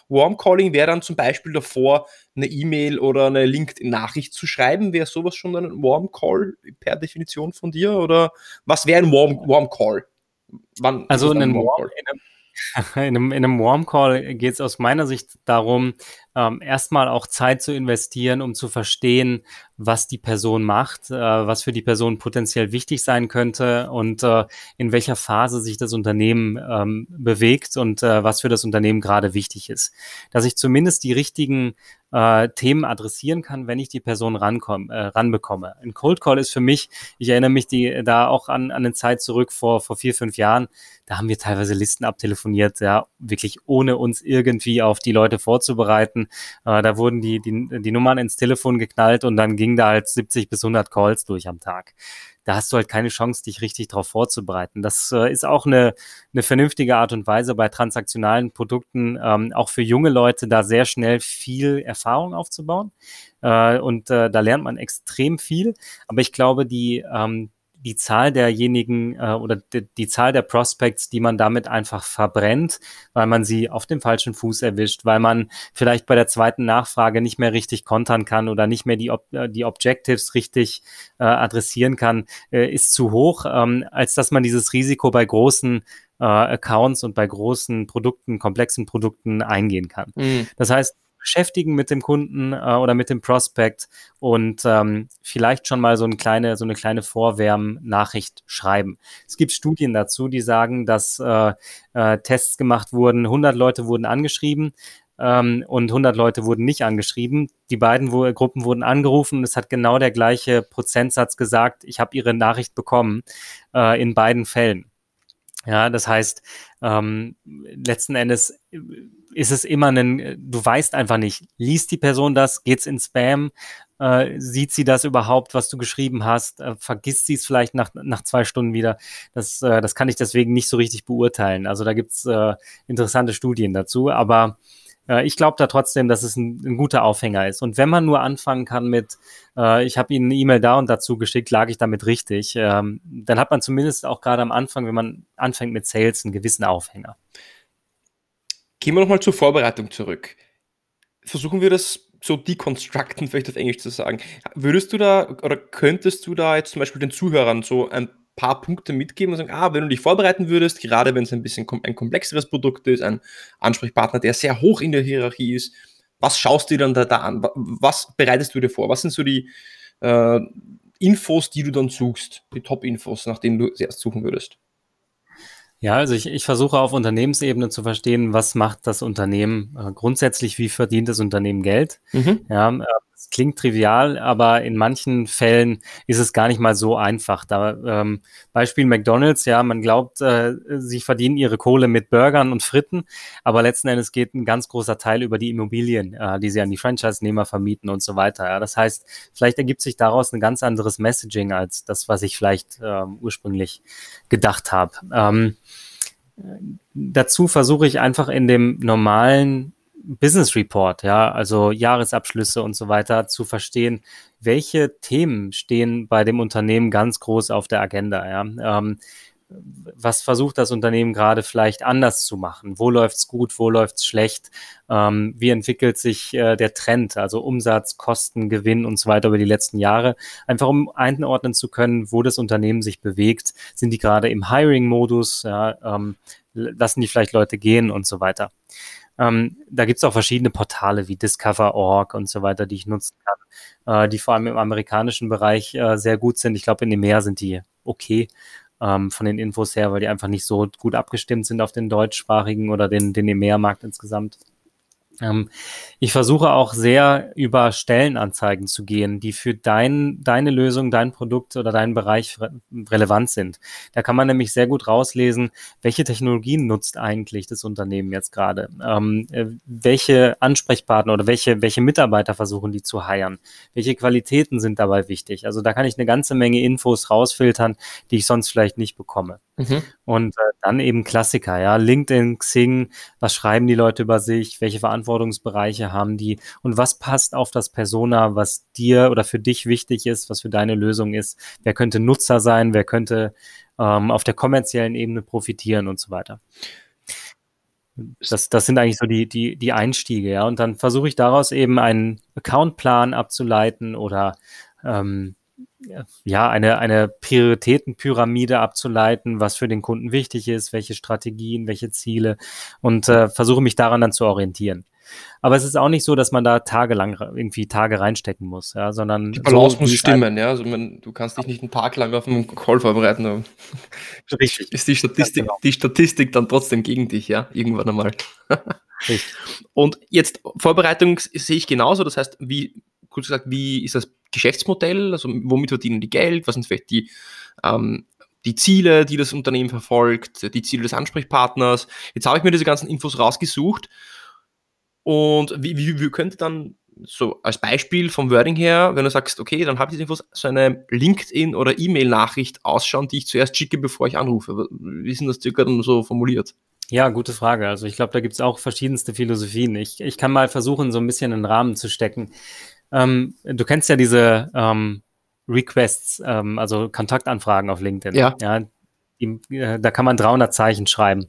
Warm Calling wäre dann zum Beispiel davor, eine E-Mail oder eine LinkedIn-Nachricht zu schreiben. Wäre sowas schon ein Warm Call per Definition von dir? Oder was wäre ein Warm, Warm Call? Wann also ein Warm, Warm Call? [laughs] In einem in einem, in einem Warm Call geht es aus meiner Sicht darum, ähm, erstmal auch Zeit zu investieren, um zu verstehen, was die Person macht, äh, was für die Person potenziell wichtig sein könnte und äh, in welcher Phase sich das Unternehmen ähm, bewegt und äh, was für das Unternehmen gerade wichtig ist. Dass ich zumindest die richtigen äh, Themen adressieren kann, wenn ich die Person rankomme, äh, ranbekomme. Ein Cold Call ist für mich, ich erinnere mich die, da auch an, an eine Zeit zurück vor, vor vier, fünf Jahren, da haben wir teilweise Listen abtelefoniert, ja, wirklich ohne uns irgendwie auf die Leute vorzubereiten. Äh, da wurden die, die, die Nummern ins Telefon geknallt und dann ging da halt 70 bis 100 Calls durch am Tag da hast du halt keine Chance, dich richtig darauf vorzubereiten. Das äh, ist auch eine, eine vernünftige Art und Weise bei transaktionalen Produkten, ähm, auch für junge Leute da sehr schnell viel Erfahrung aufzubauen. Äh, und äh, da lernt man extrem viel. Aber ich glaube, die, ähm, die Zahl derjenigen äh, oder die, die, Zahl der Prospects, die man damit einfach verbrennt, weil man sie auf dem falschen Fuß erwischt, weil man vielleicht bei der zweiten Nachfrage nicht mehr richtig kontern kann oder nicht mehr die, Ob äh, die Objectives richtig äh, adressieren kann, äh, ist zu hoch, ähm, als dass man dieses Risiko bei großen äh, Accounts und bei großen Produkten, komplexen Produkten eingehen kann. Mhm. Das heißt, beschäftigen mit dem Kunden äh, oder mit dem Prospect und ähm, vielleicht schon mal so eine kleine, so eine kleine Vorwärmnachricht schreiben. Es gibt Studien dazu, die sagen, dass äh, äh, Tests gemacht wurden, 100 Leute wurden angeschrieben, ähm, und 100 Leute wurden nicht angeschrieben. Die beiden wo, Gruppen wurden angerufen und es hat genau der gleiche Prozentsatz gesagt, ich habe ihre Nachricht bekommen äh, in beiden Fällen. Ja, das heißt, ähm, letzten Endes ist es immer ein, du weißt einfach nicht, liest die Person das, geht's in Spam, äh, sieht sie das überhaupt, was du geschrieben hast, äh, vergisst sie es vielleicht nach, nach zwei Stunden wieder. Das, äh, das kann ich deswegen nicht so richtig beurteilen. Also da gibt's äh, interessante Studien dazu, aber äh, ich glaube da trotzdem, dass es ein, ein, guter Aufhänger ist. Und wenn man nur anfangen kann mit, äh, ich habe Ihnen eine E-Mail da und dazu geschickt, lag ich damit richtig, ähm, dann hat man zumindest auch gerade am Anfang, wenn man anfängt mit Sales, einen gewissen Aufhänger. Gehen wir nochmal zur Vorbereitung zurück. Versuchen wir das so deconstructen, [laughs] vielleicht auf Englisch zu sagen. Würdest du da oder könntest du da jetzt zum Beispiel den Zuhörern so ein paar Punkte mitgeben und sagen, ah, wenn du dich vorbereiten würdest, gerade wenn es ein bisschen ein komplexeres Produkt ist, ein Ansprechpartner, der sehr hoch in der Hierarchie ist, was schaust du dir dann da, da an? Was bereitest du dir vor? Was sind so die äh, Infos, die du dann suchst, die Top-Infos, nach denen du zuerst suchen würdest? Ja, also ich, ich versuche auf Unternehmensebene zu verstehen, was macht das Unternehmen äh, grundsätzlich, wie verdient das Unternehmen Geld. Mhm. Ja, äh, klingt trivial, aber in manchen Fällen ist es gar nicht mal so einfach. Da, ähm, Beispiel McDonalds, ja, man glaubt, äh, sie verdienen ihre Kohle mit Burgern und Fritten, aber letzten Endes geht ein ganz großer Teil über die Immobilien, äh, die sie an die Franchise-Nehmer vermieten und so weiter. Ja. Das heißt, vielleicht ergibt sich daraus ein ganz anderes Messaging als das, was ich vielleicht ähm, ursprünglich gedacht habe. Ähm, dazu versuche ich einfach in dem normalen Business Report, ja, also Jahresabschlüsse und so weiter, zu verstehen, welche Themen stehen bei dem Unternehmen ganz groß auf der Agenda, ja. Ähm, was versucht das Unternehmen gerade vielleicht anders zu machen? Wo läuft's gut, wo läuft's schlecht? Ähm, wie entwickelt sich äh, der Trend, also Umsatz, Kosten, Gewinn und so weiter über die letzten Jahre? Einfach um einordnen zu können, wo das Unternehmen sich bewegt. Sind die gerade im Hiring-Modus? Ja, ähm, lassen die vielleicht Leute gehen und so weiter. Ähm, da gibt es auch verschiedene Portale wie Discover.org und so weiter, die ich nutzen kann, äh, die vor allem im amerikanischen Bereich äh, sehr gut sind. Ich glaube, in dem Meer sind die okay ähm, von den Infos her, weil die einfach nicht so gut abgestimmt sind auf den deutschsprachigen oder den, den EMEA-Markt insgesamt. Ähm, ich versuche auch sehr über Stellenanzeigen zu gehen, die für dein, deine Lösung, dein Produkt oder deinen Bereich re relevant sind. Da kann man nämlich sehr gut rauslesen, welche Technologien nutzt eigentlich das Unternehmen jetzt gerade, ähm, äh, welche Ansprechpartner oder welche, welche Mitarbeiter versuchen die zu heiren, welche Qualitäten sind dabei wichtig. Also da kann ich eine ganze Menge Infos rausfiltern, die ich sonst vielleicht nicht bekomme. Mhm. Und äh, dann eben Klassiker, ja, LinkedIn, Xing, was schreiben die Leute über sich, welche Verantwortungsbereiche haben die und was passt auf das Persona, was dir oder für dich wichtig ist, was für deine Lösung ist. Wer könnte Nutzer sein, wer könnte ähm, auf der kommerziellen Ebene profitieren und so weiter. Das, das sind eigentlich so die, die, die Einstiege, ja. Und dann versuche ich daraus eben einen Accountplan abzuleiten oder ähm, ja, eine, eine Prioritätenpyramide abzuleiten, was für den Kunden wichtig ist, welche Strategien, welche Ziele und äh, versuche mich daran dann zu orientieren. Aber es ist auch nicht so, dass man da tagelang irgendwie Tage reinstecken muss, ja, sondern die Balance so, muss stimmen, ja. Also man, du kannst dich nicht einen Tag lang auf einen Call vorbereiten. Richtig. Ist die Statistik, genau. die Statistik dann trotzdem gegen dich, ja, irgendwann einmal. Richtig. Und jetzt Vorbereitung sehe ich genauso. Das heißt, wie kurz gesagt, wie ist das Geschäftsmodell, also womit verdienen die Geld, was sind vielleicht die, ähm, die Ziele, die das Unternehmen verfolgt, die Ziele des Ansprechpartners. Jetzt habe ich mir diese ganzen Infos rausgesucht und wie, wie, wie könnte dann so als Beispiel vom Wording her, wenn du sagst, okay, dann habe ich diese Infos, so eine LinkedIn- oder E-Mail-Nachricht ausschauen, die ich zuerst schicke, bevor ich anrufe. Wie ist denn das circa dann so formuliert? Ja, gute Frage. Also ich glaube, da gibt es auch verschiedenste Philosophien. Ich, ich kann mal versuchen, so ein bisschen einen Rahmen zu stecken. Ähm, du kennst ja diese ähm, Requests, ähm, also Kontaktanfragen auf LinkedIn. Ja. ja die, äh, da kann man 300 Zeichen schreiben.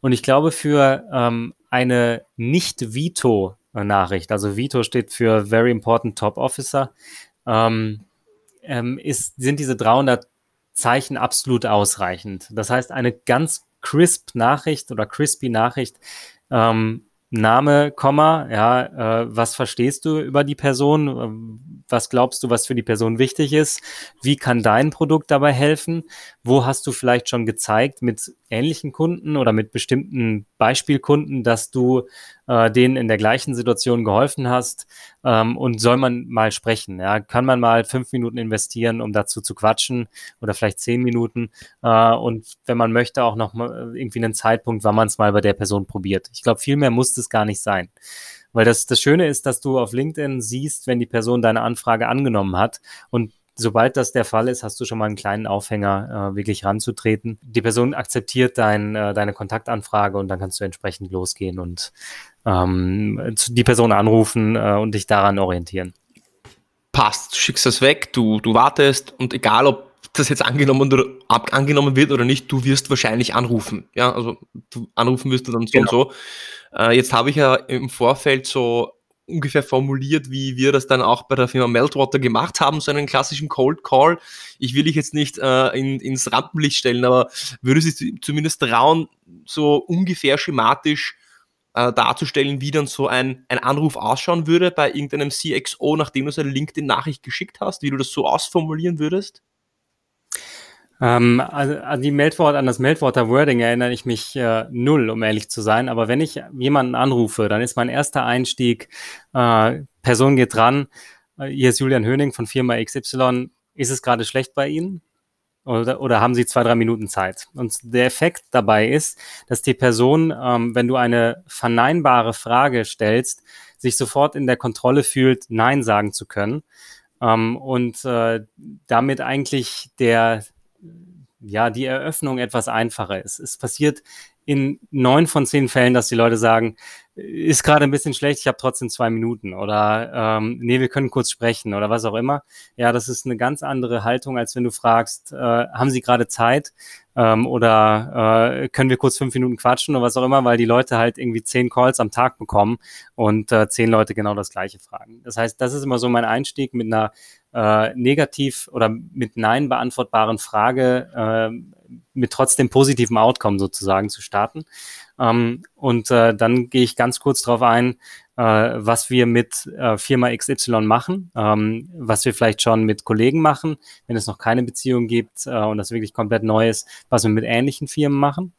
Und ich glaube, für ähm, eine Nicht-Veto-Nachricht, also Veto steht für Very Important Top Officer, ähm, ähm, ist, sind diese 300 Zeichen absolut ausreichend. Das heißt, eine ganz crisp Nachricht oder crispy Nachricht ähm, Name, Komma, ja, äh, was verstehst du über die Person? Ähm, was glaubst du, was für die Person wichtig ist? Wie kann dein Produkt dabei helfen? Wo hast du vielleicht schon gezeigt mit ähnlichen Kunden oder mit bestimmten Beispielkunden, dass du äh, denen in der gleichen Situation geholfen hast? Ähm, und soll man mal sprechen? Ja? Kann man mal fünf Minuten investieren, um dazu zu quatschen oder vielleicht zehn Minuten? Äh, und wenn man möchte, auch noch mal irgendwie einen Zeitpunkt, wann man es mal bei der Person probiert. Ich glaube, viel mehr muss es gar nicht sein. Weil das, das Schöne ist, dass du auf LinkedIn siehst, wenn die Person deine Anfrage angenommen hat und sobald das der Fall ist, hast du schon mal einen kleinen Aufhänger, äh, wirklich ranzutreten. Die Person akzeptiert dein, äh, deine Kontaktanfrage und dann kannst du entsprechend losgehen und ähm, die Person anrufen äh, und dich daran orientieren. Passt, du schickst das weg, du, du wartest und egal ob das jetzt angenommen oder ab, angenommen wird oder nicht, du wirst wahrscheinlich anrufen. Ja, also du, anrufen wirst du dann so genau. und so. Äh, jetzt habe ich ja im Vorfeld so ungefähr formuliert, wie wir das dann auch bei der Firma Meltwater gemacht haben, so einen klassischen Cold Call. Ich will dich jetzt nicht äh, in, ins Rampenlicht stellen, aber würde sie zumindest trauen, so ungefähr schematisch äh, darzustellen, wie dann so ein, ein Anruf ausschauen würde bei irgendeinem CXO, nachdem du so eine LinkedIn-Nachricht geschickt hast, wie du das so ausformulieren würdest? Ähm, also an die Meldwort, an das Meldworter Wording erinnere ich mich äh, null, um ehrlich zu sein. Aber wenn ich jemanden anrufe, dann ist mein erster Einstieg, äh, Person geht dran, äh, hier ist Julian Höning von Firma XY, ist es gerade schlecht bei Ihnen? Oder, oder haben Sie zwei, drei Minuten Zeit? Und der Effekt dabei ist, dass die Person, ähm, wenn du eine verneinbare Frage stellst, sich sofort in der Kontrolle fühlt, Nein sagen zu können. Ähm, und äh, damit eigentlich der, ja, die Eröffnung etwas einfacher ist. Es passiert in neun von zehn Fällen, dass die Leute sagen, ist gerade ein bisschen schlecht, ich habe trotzdem zwei Minuten oder ähm, nee, wir können kurz sprechen oder was auch immer. Ja, das ist eine ganz andere Haltung, als wenn du fragst, äh, haben Sie gerade Zeit ähm, oder äh, können wir kurz fünf Minuten quatschen oder was auch immer, weil die Leute halt irgendwie zehn Calls am Tag bekommen und äh, zehn Leute genau das gleiche fragen. Das heißt, das ist immer so mein Einstieg mit einer äh, negativ oder mit Nein beantwortbaren Frage äh, mit trotzdem positivem Outcome sozusagen zu starten. Ähm, und äh, dann gehe ich ganz kurz darauf ein, äh, was wir mit äh, Firma XY machen, ähm, was wir vielleicht schon mit Kollegen machen, wenn es noch keine Beziehung gibt äh, und das wirklich komplett neu ist, was wir mit ähnlichen Firmen machen.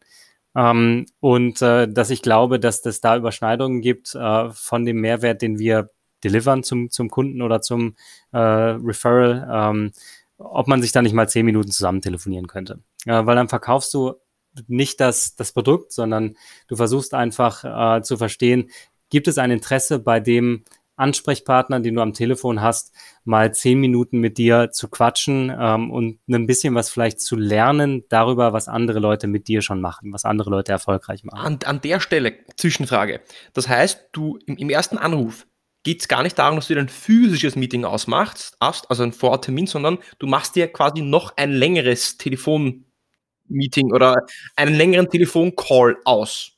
Ähm, und äh, dass ich glaube, dass das da Überschneidungen gibt äh, von dem Mehrwert, den wir delivern zum, zum Kunden oder zum äh, Referral, ähm, ob man sich da nicht mal zehn Minuten zusammen telefonieren könnte. Äh, weil dann verkaufst du nicht das, das Produkt, sondern du versuchst einfach äh, zu verstehen, gibt es ein Interesse bei dem Ansprechpartner, den du am Telefon hast, mal zehn Minuten mit dir zu quatschen ähm, und ein bisschen was vielleicht zu lernen darüber, was andere Leute mit dir schon machen, was andere Leute erfolgreich machen. An, an der Stelle, Zwischenfrage. Das heißt, du im, im ersten Anruf geht es gar nicht darum, dass du dir ein physisches Meeting ausmachst, also ein Vortermin, sondern du machst dir quasi noch ein längeres Telefon Meeting oder einen längeren Telefoncall aus.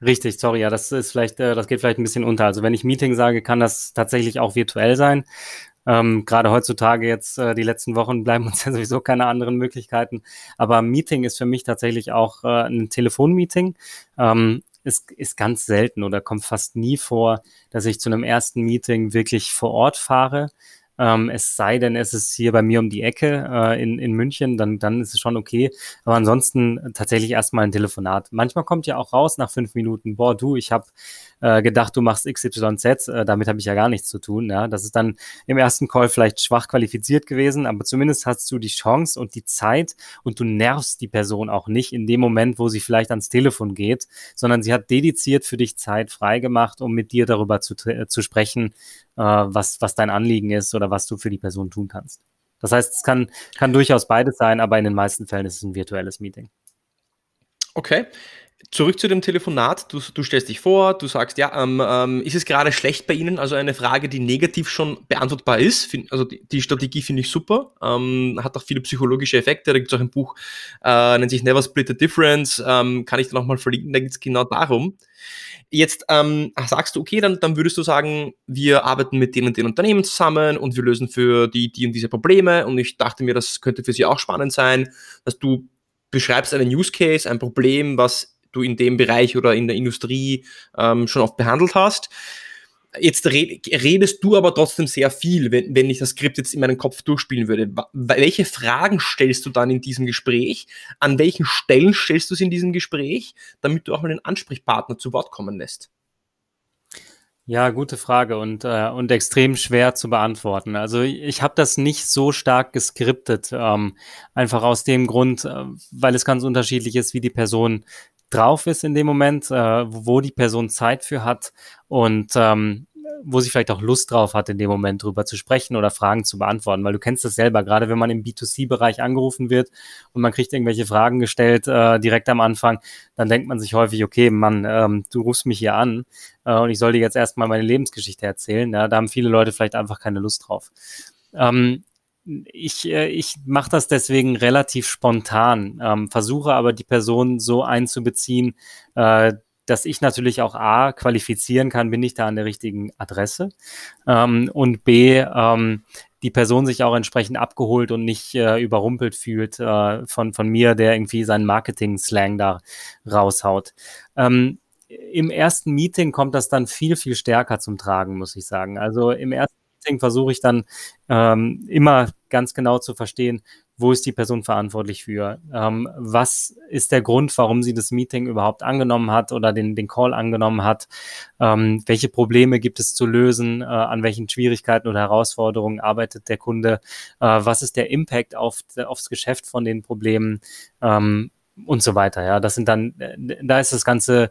Richtig, sorry, ja, das ist vielleicht, äh, das geht vielleicht ein bisschen unter. Also wenn ich Meeting sage, kann das tatsächlich auch virtuell sein. Ähm, Gerade heutzutage jetzt, äh, die letzten Wochen bleiben [laughs] uns ja sowieso keine anderen Möglichkeiten. Aber Meeting ist für mich tatsächlich auch äh, ein Telefonmeeting. Ähm, ist, ist ganz selten oder kommt fast nie vor, dass ich zu einem ersten Meeting wirklich vor Ort fahre. Ähm, es sei denn, es ist hier bei mir um die Ecke äh, in, in München, dann, dann ist es schon okay. Aber ansonsten tatsächlich erstmal ein Telefonat. Manchmal kommt ja auch raus nach fünf Minuten, boah, du, ich habe äh, gedacht, du machst XYZ, äh, damit habe ich ja gar nichts zu tun. Ja? Das ist dann im ersten Call vielleicht schwach qualifiziert gewesen, aber zumindest hast du die Chance und die Zeit und du nervst die Person auch nicht in dem Moment, wo sie vielleicht ans Telefon geht, sondern sie hat dediziert für dich Zeit freigemacht, um mit dir darüber zu, äh, zu sprechen, äh, was, was dein Anliegen ist oder was du für die Person tun kannst. Das heißt, es kann, kann durchaus beides sein, aber in den meisten Fällen ist es ein virtuelles Meeting. Okay. Zurück zu dem Telefonat. Du, du stellst dich vor, du sagst, ja, ähm, ähm, ist es gerade schlecht bei Ihnen? Also eine Frage, die negativ schon beantwortbar ist. Also die, die Strategie finde ich super. Ähm, hat auch viele psychologische Effekte. Da gibt es auch ein Buch, äh, nennt sich Never Split the Difference. Ähm, kann ich dann auch mal verlinken. Da geht es genau darum. Jetzt ähm, sagst du, okay, dann, dann würdest du sagen, wir arbeiten mit den und den Unternehmen zusammen und wir lösen für die, die und diese Probleme. Und ich dachte mir, das könnte für sie auch spannend sein, dass du beschreibst einen Use Case, ein Problem, was du in dem Bereich oder in der Industrie ähm, schon oft behandelt hast. Jetzt redest du aber trotzdem sehr viel, wenn, wenn ich das Skript jetzt in meinem Kopf durchspielen würde. Welche Fragen stellst du dann in diesem Gespräch? An welchen Stellen stellst du es in diesem Gespräch, damit du auch mal den Ansprechpartner zu Wort kommen lässt? Ja, gute Frage und, äh, und extrem schwer zu beantworten. Also ich habe das nicht so stark geskriptet, ähm, einfach aus dem Grund, äh, weil es ganz unterschiedlich ist, wie die Person drauf ist in dem Moment, äh, wo die Person Zeit für hat und ähm, wo sie vielleicht auch Lust drauf hat, in dem Moment drüber zu sprechen oder Fragen zu beantworten, weil du kennst das selber, gerade wenn man im B2C-Bereich angerufen wird und man kriegt irgendwelche Fragen gestellt äh, direkt am Anfang, dann denkt man sich häufig, okay, Mann, ähm, du rufst mich hier an äh, und ich soll dir jetzt erstmal meine Lebensgeschichte erzählen. Ja, da haben viele Leute vielleicht einfach keine Lust drauf. Ähm, ich, äh, ich mache das deswegen relativ spontan, ähm, versuche aber die Person so einzubeziehen, äh, dass ich natürlich auch A, qualifizieren kann, bin ich da an der richtigen Adresse ähm, und B, ähm, die Person sich auch entsprechend abgeholt und nicht äh, überrumpelt fühlt äh, von, von mir, der irgendwie seinen Marketing-Slang da raushaut. Ähm, Im ersten Meeting kommt das dann viel, viel stärker zum Tragen, muss ich sagen. Also im ersten Meeting versuche ich dann ähm, immer ganz genau zu verstehen, wo ist die Person verantwortlich für? Ähm, was ist der Grund, warum sie das Meeting überhaupt angenommen hat oder den, den Call angenommen hat? Ähm, welche Probleme gibt es zu lösen? Äh, an welchen Schwierigkeiten oder Herausforderungen arbeitet der Kunde? Äh, was ist der Impact auf, aufs Geschäft von den Problemen? Ähm, und so weiter. Ja, das sind dann, äh, da ist das Ganze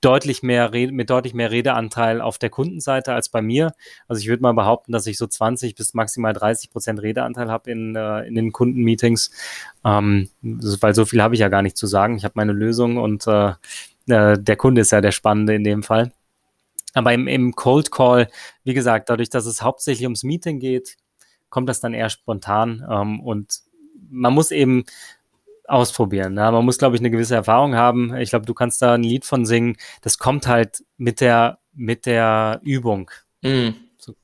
deutlich mehr mit deutlich mehr Redeanteil auf der Kundenseite als bei mir. Also ich würde mal behaupten, dass ich so 20 bis maximal 30 Prozent Redeanteil habe in, äh, in den Kundenmeetings, ähm, weil so viel habe ich ja gar nicht zu sagen. Ich habe meine Lösung und äh, äh, der Kunde ist ja der Spannende in dem Fall. Aber im, im Cold Call, wie gesagt, dadurch, dass es hauptsächlich ums Meeting geht, kommt das dann eher spontan ähm, und man muss eben ausprobieren. Ja, man muss, glaube ich, eine gewisse Erfahrung haben. Ich glaube, du kannst da ein Lied von singen. Das kommt halt mit der, mit der Übung. Mhm. So.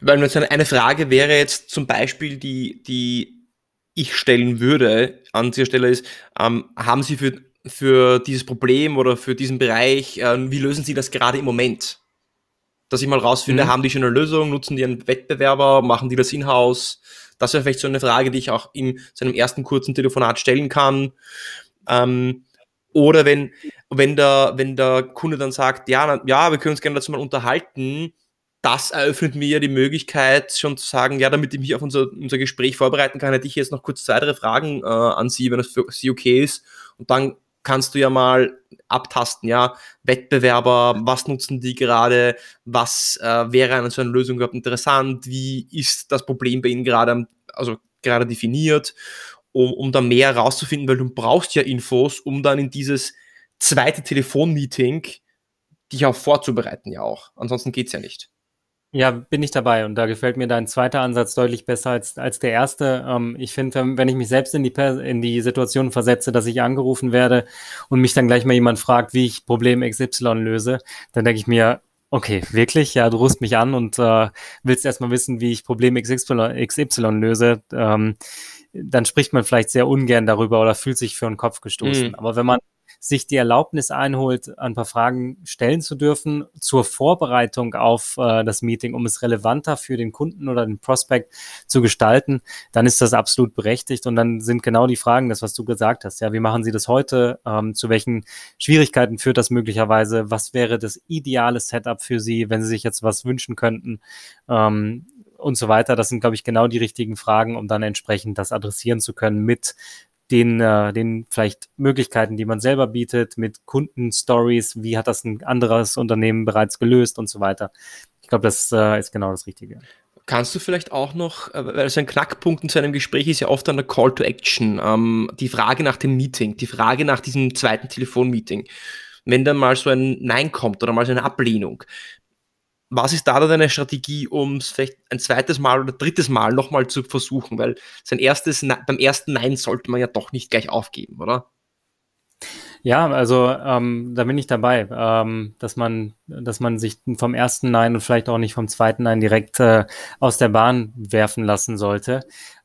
Weil eine Frage wäre jetzt zum Beispiel, die, die ich stellen würde an dieser Stelle ist, ähm, haben Sie für, für dieses Problem oder für diesen Bereich, äh, wie lösen Sie das gerade im Moment? Dass ich mal rausfinde, mhm. haben die schon eine Lösung, nutzen die einen Wettbewerber, machen die das in-house? Das wäre vielleicht so eine Frage, die ich auch in seinem ersten kurzen Telefonat stellen kann. Ähm, oder wenn, wenn, der, wenn der Kunde dann sagt, ja, ja, wir können uns gerne dazu mal unterhalten, das eröffnet mir ja die Möglichkeit, schon zu sagen, ja, damit ich mich auf unser, unser Gespräch vorbereiten kann, hätte ich jetzt noch kurz zwei, drei Fragen äh, an Sie, wenn das für Sie okay ist. Und dann kannst du ja mal abtasten, ja, Wettbewerber, was nutzen die gerade, was äh, wäre eine so eine Lösung überhaupt interessant, wie ist das Problem bei ihnen gerade, also gerade definiert, um, um da mehr herauszufinden, weil du brauchst ja Infos, um dann in dieses zweite Telefonmeeting dich auch vorzubereiten, ja auch. Ansonsten geht's ja nicht. Ja, bin ich dabei und da gefällt mir dein zweiter Ansatz deutlich besser als, als der erste. Ähm, ich finde, wenn ich mich selbst in die, in die Situation versetze, dass ich angerufen werde und mich dann gleich mal jemand fragt, wie ich Problem XY löse, dann denke ich mir, okay, wirklich? Ja, du rufst mich an und äh, willst erstmal wissen, wie ich Problem XY, XY löse. Ähm, dann spricht man vielleicht sehr ungern darüber oder fühlt sich für den Kopf gestoßen. Mhm. Aber wenn man sich die Erlaubnis einholt, ein paar Fragen stellen zu dürfen zur Vorbereitung auf äh, das Meeting, um es relevanter für den Kunden oder den Prospect zu gestalten, dann ist das absolut berechtigt und dann sind genau die Fragen, das was du gesagt hast. Ja, wie machen Sie das heute? Ähm, zu welchen Schwierigkeiten führt das möglicherweise? Was wäre das ideale Setup für Sie, wenn Sie sich jetzt was wünschen könnten? Ähm, und so weiter. Das sind, glaube ich, genau die richtigen Fragen, um dann entsprechend das adressieren zu können mit den, äh, den vielleicht Möglichkeiten, die man selber bietet, mit Kundenstories, wie hat das ein anderes Unternehmen bereits gelöst und so weiter. Ich glaube, das äh, ist genau das Richtige. Kannst du vielleicht auch noch, äh, weil so ein Knackpunkt in so einem Gespräch ist ja oft dann der Call to Action, ähm, die Frage nach dem Meeting, die Frage nach diesem zweiten Telefonmeeting. Wenn dann mal so ein Nein kommt oder mal so eine Ablehnung, was ist da deine Strategie, um es vielleicht ein zweites Mal oder drittes Mal nochmal zu versuchen? Weil sein erstes, beim ersten Nein sollte man ja doch nicht gleich aufgeben, oder? Ja, also ähm, da bin ich dabei, ähm, dass man, dass man sich vom ersten Nein und vielleicht auch nicht vom zweiten Nein direkt äh, aus der Bahn werfen lassen sollte.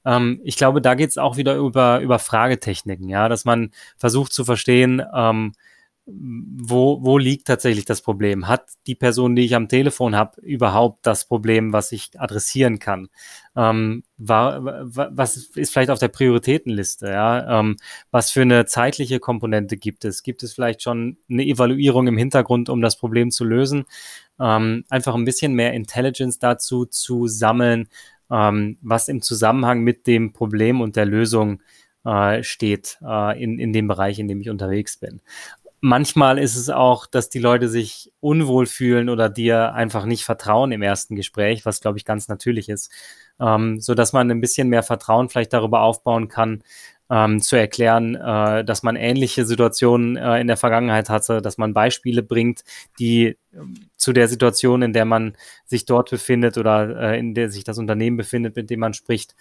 Ähm, ich glaube, da geht es auch wieder über über Fragetechniken, ja, dass man versucht zu verstehen, ähm, wo, wo liegt tatsächlich das Problem? Hat die Person, die ich am Telefon habe, überhaupt das Problem, was ich adressieren kann? Ähm, war, was ist vielleicht auf der Prioritätenliste? Ja? Ähm, was für eine zeitliche Komponente gibt es? Gibt es vielleicht schon eine Evaluierung im Hintergrund, um das Problem zu lösen? Ähm, einfach ein bisschen mehr Intelligence dazu zu sammeln, ähm, was im Zusammenhang mit dem Problem und der Lösung äh, steht äh, in, in dem Bereich, in dem ich unterwegs bin manchmal ist es auch, dass die Leute sich unwohl fühlen oder dir einfach nicht vertrauen im ersten Gespräch, was glaube ich ganz natürlich ist, ähm, so dass man ein bisschen mehr Vertrauen vielleicht darüber aufbauen kann, ähm, zu erklären, äh, dass man ähnliche Situationen äh, in der Vergangenheit hatte, dass man Beispiele bringt, die äh, zu der Situation, in der man sich dort befindet oder äh, in der sich das Unternehmen befindet, mit dem man spricht,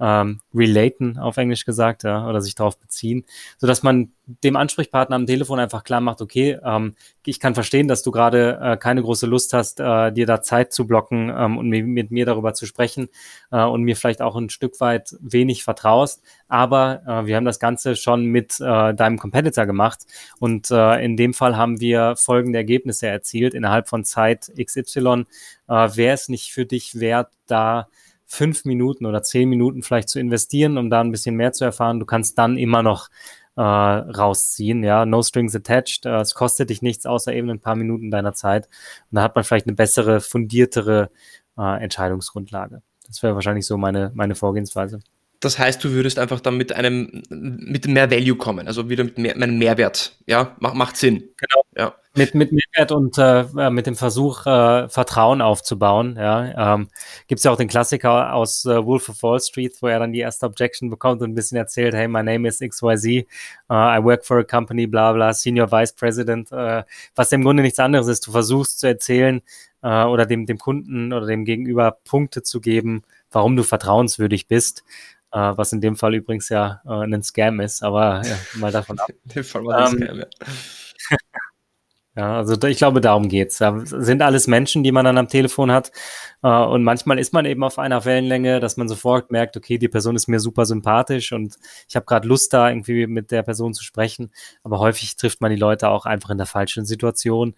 ähm, relaten, auf Englisch gesagt, ja, oder sich darauf beziehen, so dass man dem Ansprechpartner am Telefon einfach klar macht, okay, ähm, ich kann verstehen, dass du gerade äh, keine große Lust hast, äh, dir da Zeit zu blocken ähm, und mit, mir darüber zu sprechen äh, und mir vielleicht auch ein Stück weit wenig vertraust, aber äh, wir haben das Ganze schon mit äh, deinem Competitor gemacht und äh, in dem Fall haben wir folgende Ergebnisse erzielt innerhalb von Zeit XY. Wäre es nicht für dich wert, da fünf Minuten oder zehn Minuten vielleicht zu investieren, um da ein bisschen mehr zu erfahren. Du kannst dann immer noch äh, rausziehen, ja, no strings attached. Äh, es kostet dich nichts außer eben ein paar Minuten deiner Zeit. Und da hat man vielleicht eine bessere, fundiertere äh, Entscheidungsgrundlage. Das wäre wahrscheinlich so meine, meine Vorgehensweise. Das heißt, du würdest einfach dann mit einem, mit mehr Value kommen, also wieder mit mehr, einem Mehrwert. Ja, macht, macht Sinn. Genau. Ja. Mit, mit Mehrwert und äh, äh, mit dem Versuch, äh, Vertrauen aufzubauen. Ja. Ähm, Gibt es ja auch den Klassiker aus äh, Wolf of Wall Street, wo er dann die erste Objection bekommt und ein bisschen erzählt, hey, my name is XYZ, uh, I work for a company, bla bla, Senior Vice President, äh, was im Grunde nichts anderes ist. Du versuchst zu erzählen äh, oder dem, dem Kunden oder dem Gegenüber Punkte zu geben, warum du vertrauenswürdig bist. Uh, was in dem Fall übrigens ja uh, ein Scam ist, aber ja, mal davon ab. [laughs] in dem Fall war ein ähm, Scam, ja. [laughs] Ja, also ich glaube, darum geht's. Da sind alles Menschen, die man dann am Telefon hat. Äh, und manchmal ist man eben auf einer Wellenlänge, dass man sofort merkt, okay, die Person ist mir super sympathisch und ich habe gerade Lust, da irgendwie mit der Person zu sprechen. Aber häufig trifft man die Leute auch einfach in der falschen Situation.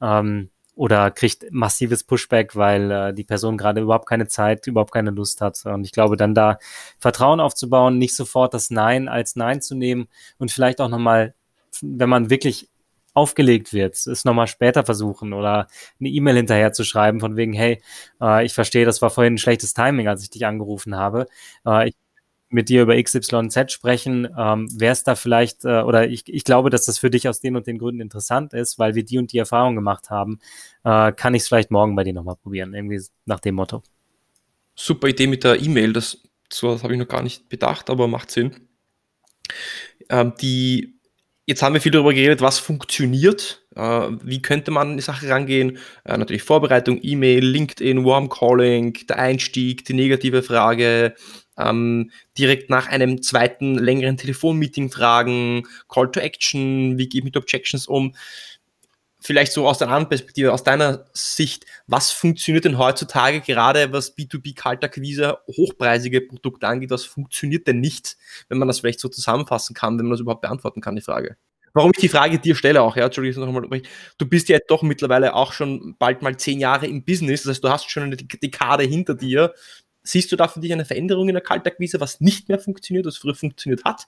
Ähm, oder kriegt massives Pushback, weil äh, die Person gerade überhaupt keine Zeit, überhaupt keine Lust hat. Und ich glaube, dann da Vertrauen aufzubauen, nicht sofort das Nein als Nein zu nehmen und vielleicht auch nochmal, wenn man wirklich aufgelegt wird, es nochmal später versuchen oder eine E-Mail hinterher zu schreiben von wegen, hey, äh, ich verstehe, das war vorhin ein schlechtes Timing, als ich dich angerufen habe. Äh, ich mit dir über XYZ sprechen, ähm, wäre es da vielleicht, äh, oder ich, ich glaube, dass das für dich aus den und den Gründen interessant ist, weil wir die und die Erfahrung gemacht haben, äh, kann ich es vielleicht morgen bei dir nochmal probieren, irgendwie nach dem Motto. Super Idee mit der E-Mail, das, so habe ich noch gar nicht bedacht, aber macht Sinn. Ähm, die Jetzt haben wir viel darüber geredet, was funktioniert. Äh, wie könnte man an die Sache rangehen? Äh, natürlich Vorbereitung, E-Mail, LinkedIn, Warm Calling, der Einstieg, die negative Frage, ähm, direkt nach einem zweiten längeren Telefonmeeting fragen, Call to Action, wie gehe ich mit Objections um? vielleicht so aus deiner Perspektive, aus deiner Sicht, was funktioniert denn heutzutage gerade, was B2B Kaltakquise, hochpreisige Produkte angeht, was funktioniert denn nicht, wenn man das vielleicht so zusammenfassen kann, wenn man das überhaupt beantworten kann, die Frage? Warum ich die Frage dir stelle auch, ja, Entschuldigung, noch einmal, du bist ja doch mittlerweile auch schon bald mal zehn Jahre im Business, das heißt, du hast schon eine Dekade hinter dir. Siehst du da für dich eine Veränderung in der Kaltakquise, was nicht mehr funktioniert, was früher funktioniert hat?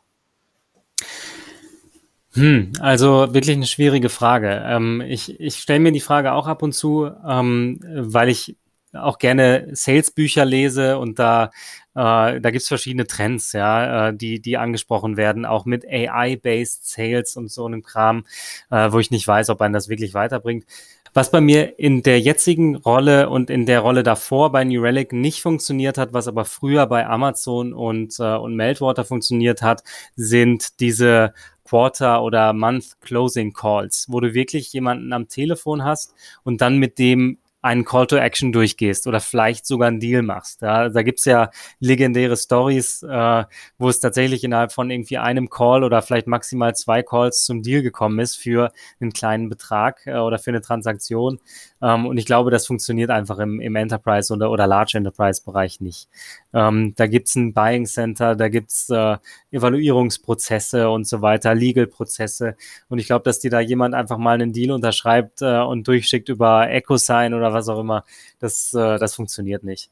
Hm, also wirklich eine schwierige Frage. Ähm, ich ich stelle mir die Frage auch ab und zu, ähm, weil ich auch gerne Sales-Bücher lese und da, äh, da gibt's verschiedene Trends, ja, äh, die, die angesprochen werden, auch mit AI-based Sales und so einem Kram, äh, wo ich nicht weiß, ob einen das wirklich weiterbringt. Was bei mir in der jetzigen Rolle und in der Rolle davor bei New Relic nicht funktioniert hat, was aber früher bei Amazon und, äh, und Meltwater funktioniert hat, sind diese Quarter- oder Month-Closing Calls, wo du wirklich jemanden am Telefon hast und dann mit dem einen Call to Action durchgehst oder vielleicht sogar einen Deal machst. Ja, da gibt's ja legendäre Stories, äh, wo es tatsächlich innerhalb von irgendwie einem Call oder vielleicht maximal zwei Calls zum Deal gekommen ist für einen kleinen Betrag äh, oder für eine Transaktion. Ähm, und ich glaube, das funktioniert einfach im, im Enterprise oder, oder Large Enterprise Bereich nicht. Ähm, da gibt's ein Buying Center, da gibt's äh, Evaluierungsprozesse und so weiter, Legal-Prozesse. Und ich glaube, dass dir da jemand einfach mal einen Deal unterschreibt äh, und durchschickt über EchoSign oder was auch immer, das, äh, das funktioniert nicht.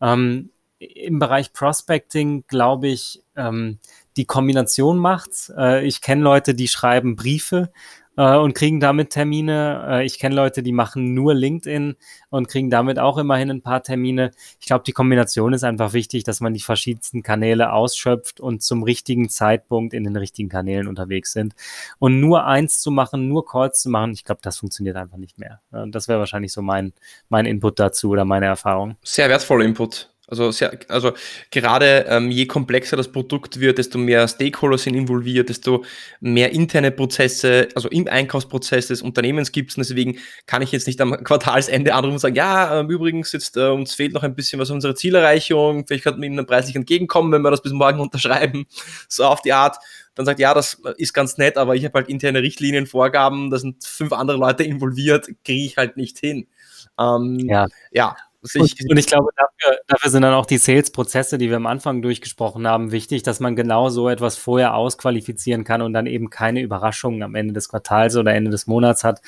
Ähm, Im Bereich Prospecting glaube ich, ähm, die Kombination macht's. Äh, ich kenne Leute, die schreiben Briefe äh, und kriegen damit Termine. Äh, ich kenne Leute, die machen nur LinkedIn und kriegen damit auch immerhin ein paar Termine. Ich glaube, die Kombination ist einfach wichtig, dass man die verschiedensten Kanäle ausschöpft und zum richtigen Zeitpunkt in den richtigen Kanälen unterwegs sind. Und nur eins zu machen, nur Calls zu machen, ich glaube, das funktioniert einfach nicht mehr. Und das wäre wahrscheinlich so mein, mein Input dazu oder meine Erfahrung. Sehr wertvoller Input. Also, sehr, also gerade ähm, je komplexer das Produkt wird, desto mehr Stakeholder sind involviert, desto mehr interne Prozesse, also im Einkaufsprozess des Unternehmens gibt es. Deswegen kann ich jetzt nicht am Quartalsende anrufen und sagen, ja, ähm, übrigens, jetzt äh, uns fehlt noch ein bisschen was unserer Zielerreichung, vielleicht könnten wir Ihnen preislich entgegenkommen, wenn wir das bis morgen [laughs] unterschreiben, so auf die Art. Dann sagt, ja, das ist ganz nett, aber ich habe halt interne Richtlinien, Vorgaben, da sind fünf andere Leute involviert, kriege ich halt nicht hin. Ähm, ja. ja, und, und, ich glaube, dafür, dafür, sind dann auch die Sales-Prozesse, die wir am Anfang durchgesprochen haben, wichtig, dass man genau so etwas vorher ausqualifizieren kann und dann eben keine Überraschungen am Ende des Quartals oder Ende des Monats hat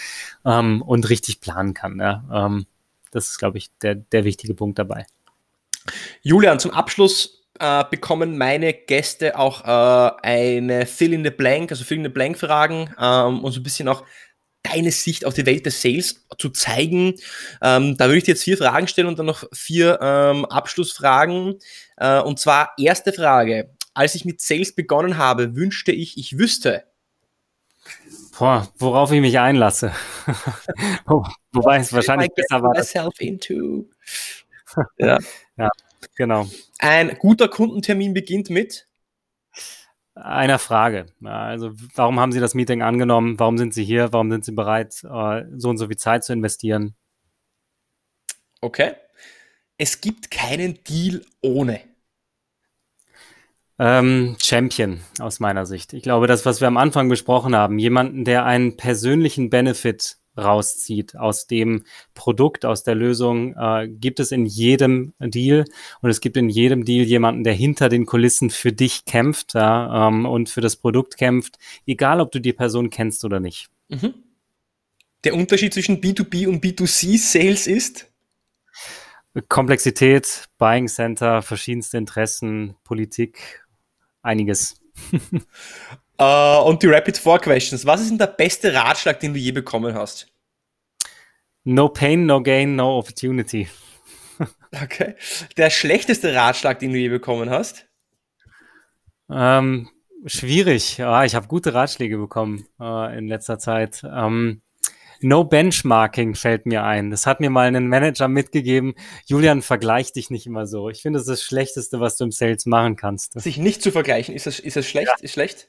ähm, und richtig planen kann. Ja. Ähm, das ist, glaube ich, der, der wichtige Punkt dabei. Julian, zum Abschluss äh, bekommen meine Gäste auch äh, eine Fill in the Blank, also Fill in the Blank Fragen ähm, und so ein bisschen auch deine Sicht auf die Welt des Sales zu zeigen. Ähm, da würde ich dir jetzt vier Fragen stellen und dann noch vier ähm, Abschlussfragen. Äh, und zwar erste Frage. Als ich mit Sales begonnen habe, wünschte ich, ich wüsste. Boah, worauf ich mich einlasse. [laughs] Wobei es wahrscheinlich besser war. [laughs] Ja. ja, genau. Ein guter Kundentermin beginnt mit einer Frage. Also warum haben Sie das Meeting angenommen? Warum sind Sie hier? Warum sind Sie bereit, äh, so und so viel Zeit zu investieren? Okay. Es gibt keinen Deal ohne. Ähm, Champion aus meiner Sicht. Ich glaube, das, was wir am Anfang besprochen haben, jemanden, der einen persönlichen Benefit rauszieht aus dem Produkt, aus der Lösung, äh, gibt es in jedem Deal und es gibt in jedem Deal jemanden, der hinter den Kulissen für dich kämpft ja, ähm, und für das Produkt kämpft, egal ob du die Person kennst oder nicht. Mhm. Der Unterschied zwischen B2B und B2C Sales ist? Komplexität, Buying Center, verschiedenste Interessen, Politik, einiges. [laughs] Uh, und die Rapid Four Questions. Was ist denn der beste Ratschlag, den du je bekommen hast? No pain, no gain, no opportunity. [laughs] okay. Der schlechteste Ratschlag, den du je bekommen hast? Ähm, schwierig. Ja, ich habe gute Ratschläge bekommen äh, in letzter Zeit. Ähm, No Benchmarking fällt mir ein. Das hat mir mal ein Manager mitgegeben. Julian, vergleich dich nicht immer so. Ich finde, das ist das Schlechteste, was du im Sales machen kannst. Sich nicht zu vergleichen, ist das, ist das schlecht? Ja. Ist schlecht?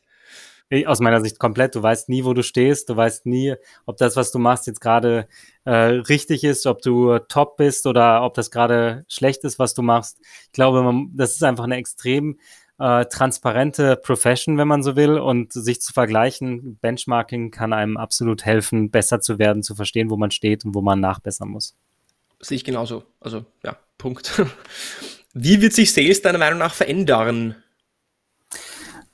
Aus meiner Sicht komplett. Du weißt nie, wo du stehst. Du weißt nie, ob das, was du machst, jetzt gerade äh, richtig ist, ob du top bist oder ob das gerade schlecht ist, was du machst. Ich glaube, man, das ist einfach eine extrem äh, transparente Profession, wenn man so will, und sich zu vergleichen. Benchmarking kann einem absolut helfen, besser zu werden, zu verstehen, wo man steht und wo man nachbessern muss. Sehe ich genauso. Also, ja, Punkt. [laughs] Wie wird sich Sales deiner Meinung nach verändern?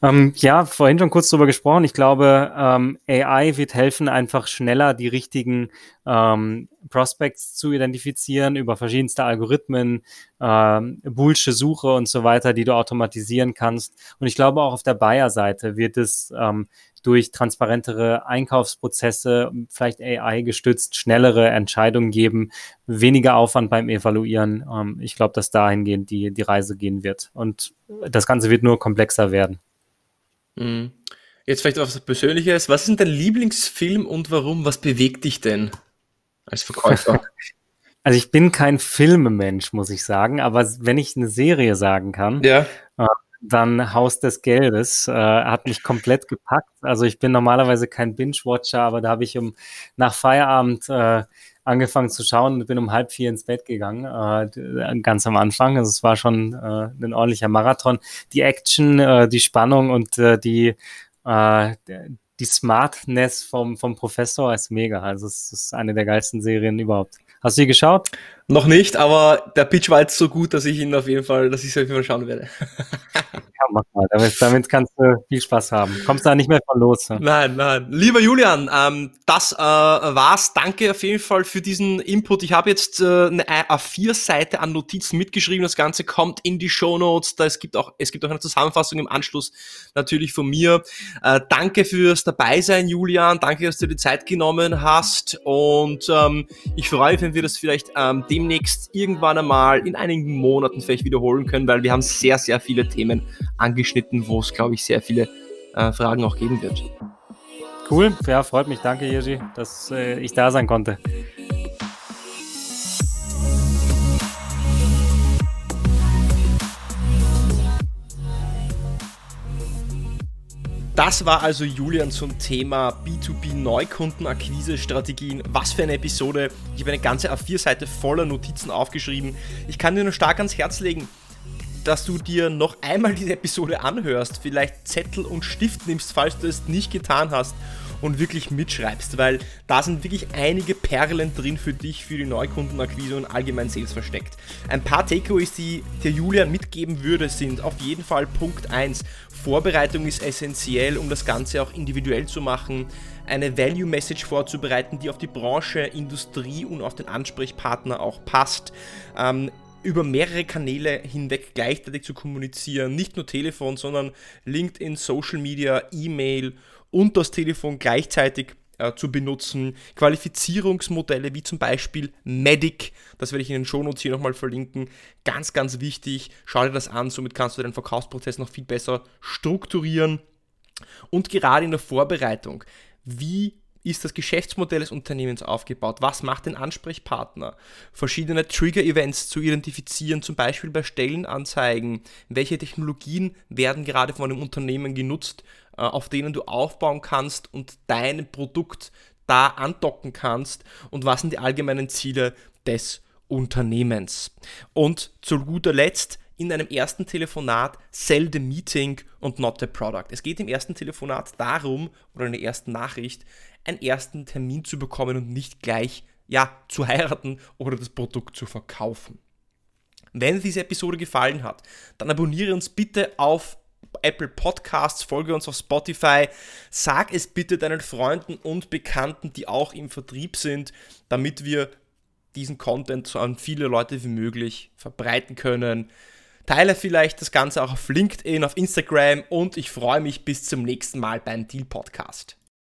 Ähm, ja, vorhin schon kurz drüber gesprochen. Ich glaube, ähm, AI wird helfen, einfach schneller die richtigen ähm, Prospects zu identifizieren über verschiedenste Algorithmen, ähm, Boolsche Suche und so weiter, die du automatisieren kannst. Und ich glaube, auch auf der Buyer-Seite wird es ähm, durch transparentere Einkaufsprozesse, vielleicht AI gestützt, schnellere Entscheidungen geben, weniger Aufwand beim Evaluieren. Ähm, ich glaube, dass dahingehend die, die Reise gehen wird. Und das Ganze wird nur komplexer werden. Mhm. Jetzt vielleicht was Persönliches. Was ist denn dein Lieblingsfilm und warum? Was bewegt dich denn als Verkäufer? [laughs] Also ich bin kein Filmemensch, muss ich sagen, aber wenn ich eine Serie sagen kann, ja. äh, dann Haus des Geldes äh, hat mich komplett gepackt. Also ich bin normalerweise kein Binge-Watcher, aber da habe ich um nach Feierabend äh, angefangen zu schauen und bin um halb vier ins Bett gegangen, äh, ganz am Anfang. Also es war schon äh, ein ordentlicher Marathon. Die Action, äh, die Spannung und äh, die, äh, die Smartness vom, vom Professor ist mega. Also es ist eine der geilsten Serien überhaupt. Hast du die geschaut? Noch nicht, aber der Pitch war jetzt so gut, dass ich ihn auf jeden Fall, dass ich es auf jeden Fall schauen werde. [laughs] Ja, mach mal. Damit, damit, kannst du viel Spaß haben. Kommst da nicht mehr von los. Ne? Nein, nein. Lieber Julian, ähm, das äh, war's. Danke auf jeden Fall für diesen Input. Ich habe jetzt äh, eine A4-Seite an Notizen mitgeschrieben. Das Ganze kommt in die Show Notes. Da es gibt auch, es gibt auch eine Zusammenfassung im Anschluss natürlich von mir. Äh, danke fürs Dabeisein, Julian. Danke, dass du dir die Zeit genommen hast. Und ähm, ich freue mich, wenn wir das vielleicht ähm, demnächst irgendwann einmal in einigen Monaten vielleicht wiederholen können, weil wir haben sehr, sehr viele Themen angeschnitten, wo es, glaube ich, sehr viele äh, Fragen auch geben wird. Cool, ja, freut mich. Danke, Jerzy, dass äh, ich da sein konnte. Das war also Julian zum Thema B2B Neukundenakquise-Strategien. Was für eine Episode. Ich habe eine ganze A4-Seite voller Notizen aufgeschrieben. Ich kann dir nur stark ans Herz legen, dass du dir noch einmal diese Episode anhörst, vielleicht Zettel und Stift nimmst, falls du es nicht getan hast und wirklich mitschreibst, weil da sind wirklich einige Perlen drin für dich, für die Neukundenakquise und allgemein Sales versteckt. Ein paar Takeaways, die der Julian mitgeben würde, sind auf jeden Fall Punkt 1. Vorbereitung ist essentiell, um das Ganze auch individuell zu machen eine Value Message vorzubereiten, die auf die Branche, Industrie und auf den Ansprechpartner auch passt. Ähm, über mehrere Kanäle hinweg gleichzeitig zu kommunizieren, nicht nur Telefon, sondern LinkedIn, Social Media, E-Mail und das Telefon gleichzeitig äh, zu benutzen. Qualifizierungsmodelle wie zum Beispiel Medic, das werde ich in den Shownotes hier nochmal verlinken. Ganz, ganz wichtig. Schau dir das an, somit kannst du deinen Verkaufsprozess noch viel besser strukturieren. Und gerade in der Vorbereitung, wie ist das Geschäftsmodell des Unternehmens aufgebaut? Was macht den Ansprechpartner? Verschiedene Trigger-Events zu identifizieren, zum Beispiel bei Stellenanzeigen. Welche Technologien werden gerade von einem Unternehmen genutzt, auf denen du aufbauen kannst und dein Produkt da andocken kannst? Und was sind die allgemeinen Ziele des Unternehmens? Und zu guter Letzt, in einem ersten Telefonat sell the meeting und not the product. Es geht im ersten Telefonat darum, oder in der ersten Nachricht, einen ersten Termin zu bekommen und nicht gleich ja, zu heiraten oder das Produkt zu verkaufen. Wenn diese Episode gefallen hat, dann abonniere uns bitte auf Apple Podcasts, folge uns auf Spotify, sag es bitte deinen Freunden und Bekannten, die auch im Vertrieb sind, damit wir diesen Content so an viele Leute wie möglich verbreiten können. Teile vielleicht das Ganze auch auf LinkedIn, auf Instagram und ich freue mich bis zum nächsten Mal beim Deal Podcast.